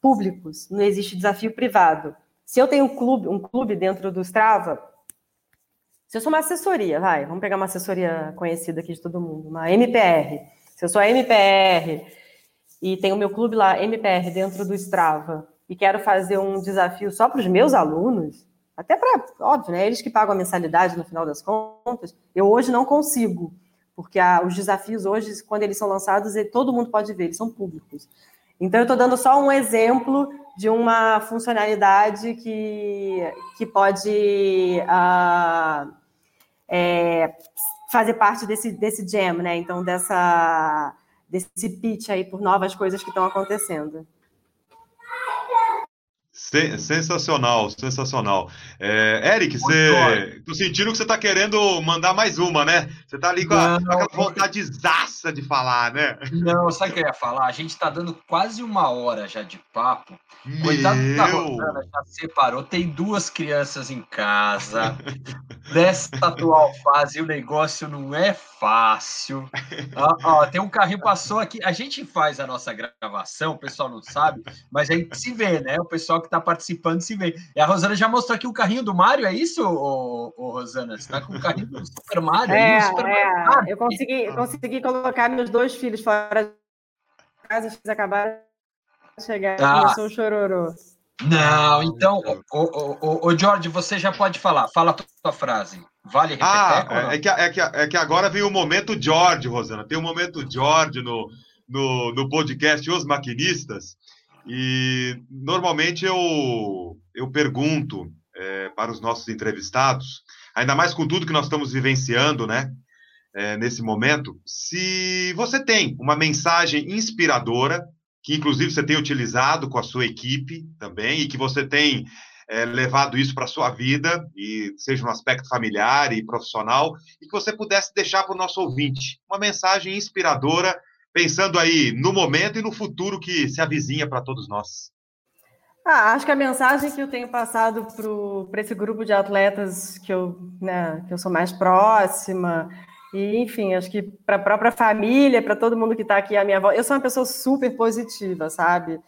Speaker 3: públicos, não existe desafio privado. Se eu tenho um clube, um clube dentro do Strava, se eu sou uma assessoria, vai, vamos pegar uma assessoria conhecida aqui de todo mundo, uma MPR. Se eu sou a MPR e tenho o meu clube lá, MPR, dentro do Strava, e quero fazer um desafio só para os meus alunos, até para, óbvio, né? Eles que pagam a mensalidade no final das contas. Eu hoje não consigo, porque a, os desafios hoje, quando eles são lançados, todo mundo pode ver, eles são públicos. Então, eu estou dando só um exemplo de uma funcionalidade que, que pode uh, é, fazer parte desse, desse jam, né? Então, dessa, desse pitch aí por novas coisas que estão acontecendo.
Speaker 2: Sensacional, sensacional. É, Eric, você. Tô sentindo que você tá querendo mandar mais uma, né? Você tá ali com, a, não, aquela vontade zaça de falar, né?
Speaker 1: Não, sabe o que eu ia falar? A gente tá dando quase uma hora já de papo. Coitado da Rosana, já separou, tem duas crianças em casa. Nessa atual fase, o negócio não é fácil. Ó, ó, tem um carrinho passou aqui. A gente faz a nossa gravação, o pessoal não sabe, mas a gente se vê, né? O pessoal que tá participando se vê. E a Rosana já mostrou aqui o carrinho do Mario, é isso, ô, ô, Rosana? Você tá com o carrinho do Super Mario?
Speaker 3: É, Super é. Mario. Eu, consegui, eu consegui colocar meus dois filhos fora de casa, eles acabaram de chegar, ah. começou o chororô.
Speaker 1: Não, então, o, o, o, George, você já pode falar. Fala a tua frase. Vale
Speaker 2: repetir? Ah, é, é, que, é, que, é que agora veio o momento George, Rosana. Tem o um momento George no, no, no podcast Os Maquinistas. E normalmente eu, eu pergunto é, para os nossos entrevistados, ainda mais com tudo que nós estamos vivenciando, né? É, nesse momento, se você tem uma mensagem inspiradora que inclusive você tem utilizado com a sua equipe também, e que você tem é, levado isso para a sua vida, e seja no aspecto familiar e profissional, e que você pudesse deixar para o nosso ouvinte uma mensagem inspiradora, pensando aí no momento e no futuro que se avizinha para todos nós.
Speaker 3: Ah, acho que a mensagem que eu tenho passado para esse grupo de atletas que eu, né, que eu sou mais próxima, e, enfim, acho que para a própria família, para todo mundo que está aqui à minha volta, eu sou uma pessoa super positiva, sabe?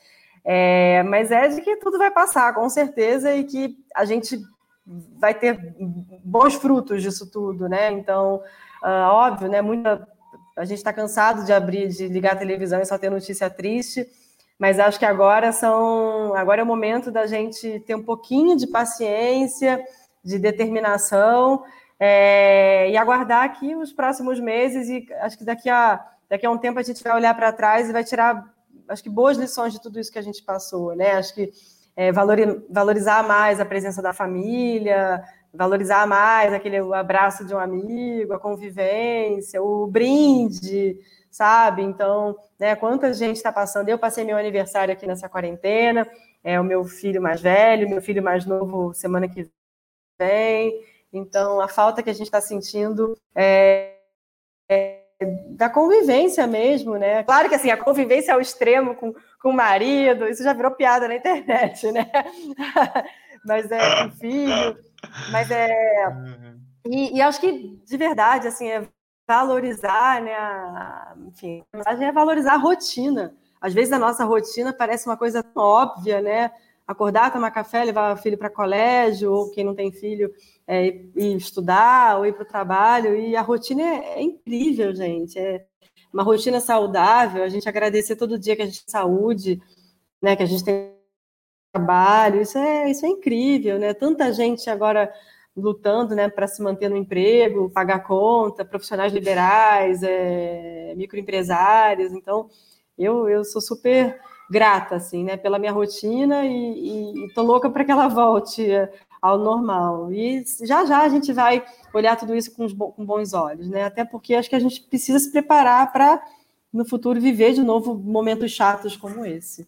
Speaker 3: É, mas é de que tudo vai passar, com certeza, e que a gente vai ter bons frutos disso tudo, né? Então, uh, óbvio, né? Muita, a gente está cansado de abrir, de ligar a televisão e só ter notícia triste, mas acho que agora são, agora é o momento da gente ter um pouquinho de paciência, de determinação é, e aguardar aqui os próximos meses e acho que daqui a, daqui a um tempo a gente vai olhar para trás e vai tirar, acho que boas lições de tudo isso que a gente passou, né? Acho que é, valorizar mais a presença da família, valorizar mais aquele abraço de um amigo, a convivência, o brinde, sabe? Então, né, quanta gente está passando. Eu passei meu aniversário aqui nessa quarentena, é o meu filho mais velho, meu filho mais novo semana que vem. Então, a falta que a gente está sentindo é, é, da convivência mesmo, né? Claro que assim, a convivência ao extremo com, com o marido, isso já virou piada na internet, né? mas é com filho, mas é. E, e, acho que de verdade, assim, é valorizar, né? A, enfim, a mensagem é valorizar a rotina. Às vezes a nossa rotina parece uma coisa tão óbvia, né? Acordar, tomar café, levar o filho para colégio, ou quem não tem filho, é, ir estudar ou ir para o trabalho. E a rotina é, é, incrível, gente. É uma rotina saudável. A gente agradecer todo dia que a gente tem saúde, né, que a gente tem trabalho. Isso é, isso é incrível, né? Tanta gente agora lutando né, para se manter no emprego, pagar conta, profissionais liberais, é, microempresários. Então, eu, eu sou super grata assim, né, pela minha rotina e estou louca para que ela volte ao normal. E já já a gente vai olhar tudo isso com, com bons olhos, né? Até porque acho que a gente precisa se preparar para no futuro viver de novo momentos chatos como esse.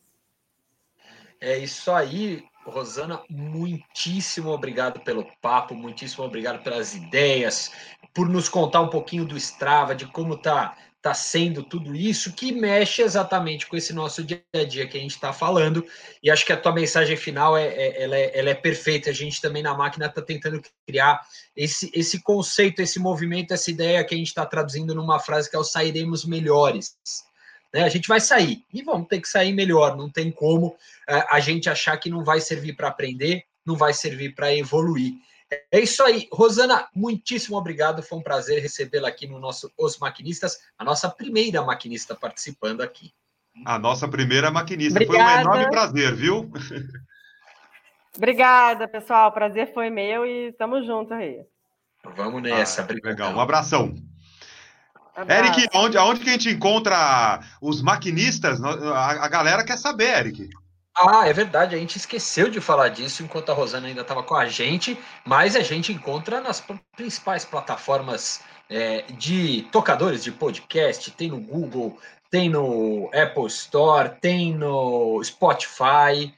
Speaker 1: É isso aí, Rosana. Muitíssimo obrigado pelo papo, muitíssimo obrigado pelas ideias, por nos contar um pouquinho do Strava, de como tá está sendo tudo isso que mexe exatamente com esse nosso dia a dia que a gente está falando. E acho que a tua mensagem final é, é, ela é, ela é perfeita. A gente também na máquina está tentando criar esse, esse conceito, esse movimento, essa ideia que a gente está traduzindo numa frase que é o sairemos melhores. Né? A gente vai sair e vamos ter que sair melhor. Não tem como uh, a gente achar que não vai servir para aprender, não vai servir para evoluir. É isso aí. Rosana, muitíssimo obrigado. Foi um prazer recebê-la aqui no nosso Os Maquinistas, a nossa primeira maquinista participando aqui.
Speaker 2: A nossa primeira maquinista. Obrigada. Foi um enorme prazer, viu?
Speaker 3: Obrigada, pessoal. Prazer foi meu e estamos juntos aí.
Speaker 1: Vamos nessa. Ah,
Speaker 2: legal. Um abração. Abraço. Eric, onde, onde que a gente encontra os maquinistas? A, a galera quer saber, Eric.
Speaker 1: Ah, é verdade, a gente esqueceu de falar disso enquanto a Rosana ainda estava com a gente, mas a gente encontra nas principais plataformas é, de tocadores de podcast, tem no Google, tem no Apple Store, tem no Spotify.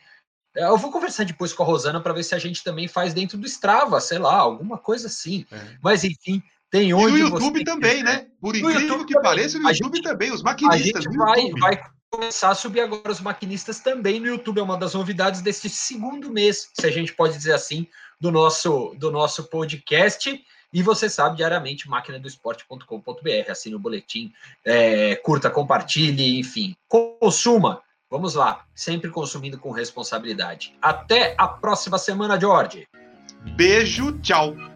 Speaker 1: É, eu vou conversar depois com a Rosana para ver se a gente também faz dentro do Strava, sei lá, alguma coisa assim. É. Mas enfim, tem onde.
Speaker 2: E no YouTube também, né? Por incrível que pareça, no YouTube gente, também, os maquinistas. A gente
Speaker 1: vai, vai começar a subir agora os maquinistas também no YouTube. É uma das novidades deste segundo mês, se a gente pode dizer assim, do nosso, do nosso podcast. E você sabe diariamente, máquinadoesporte.com.br. Assine o boletim, é, curta, compartilhe, enfim, consuma Vamos lá, sempre consumindo com responsabilidade. Até a próxima semana, George.
Speaker 2: Beijo, tchau.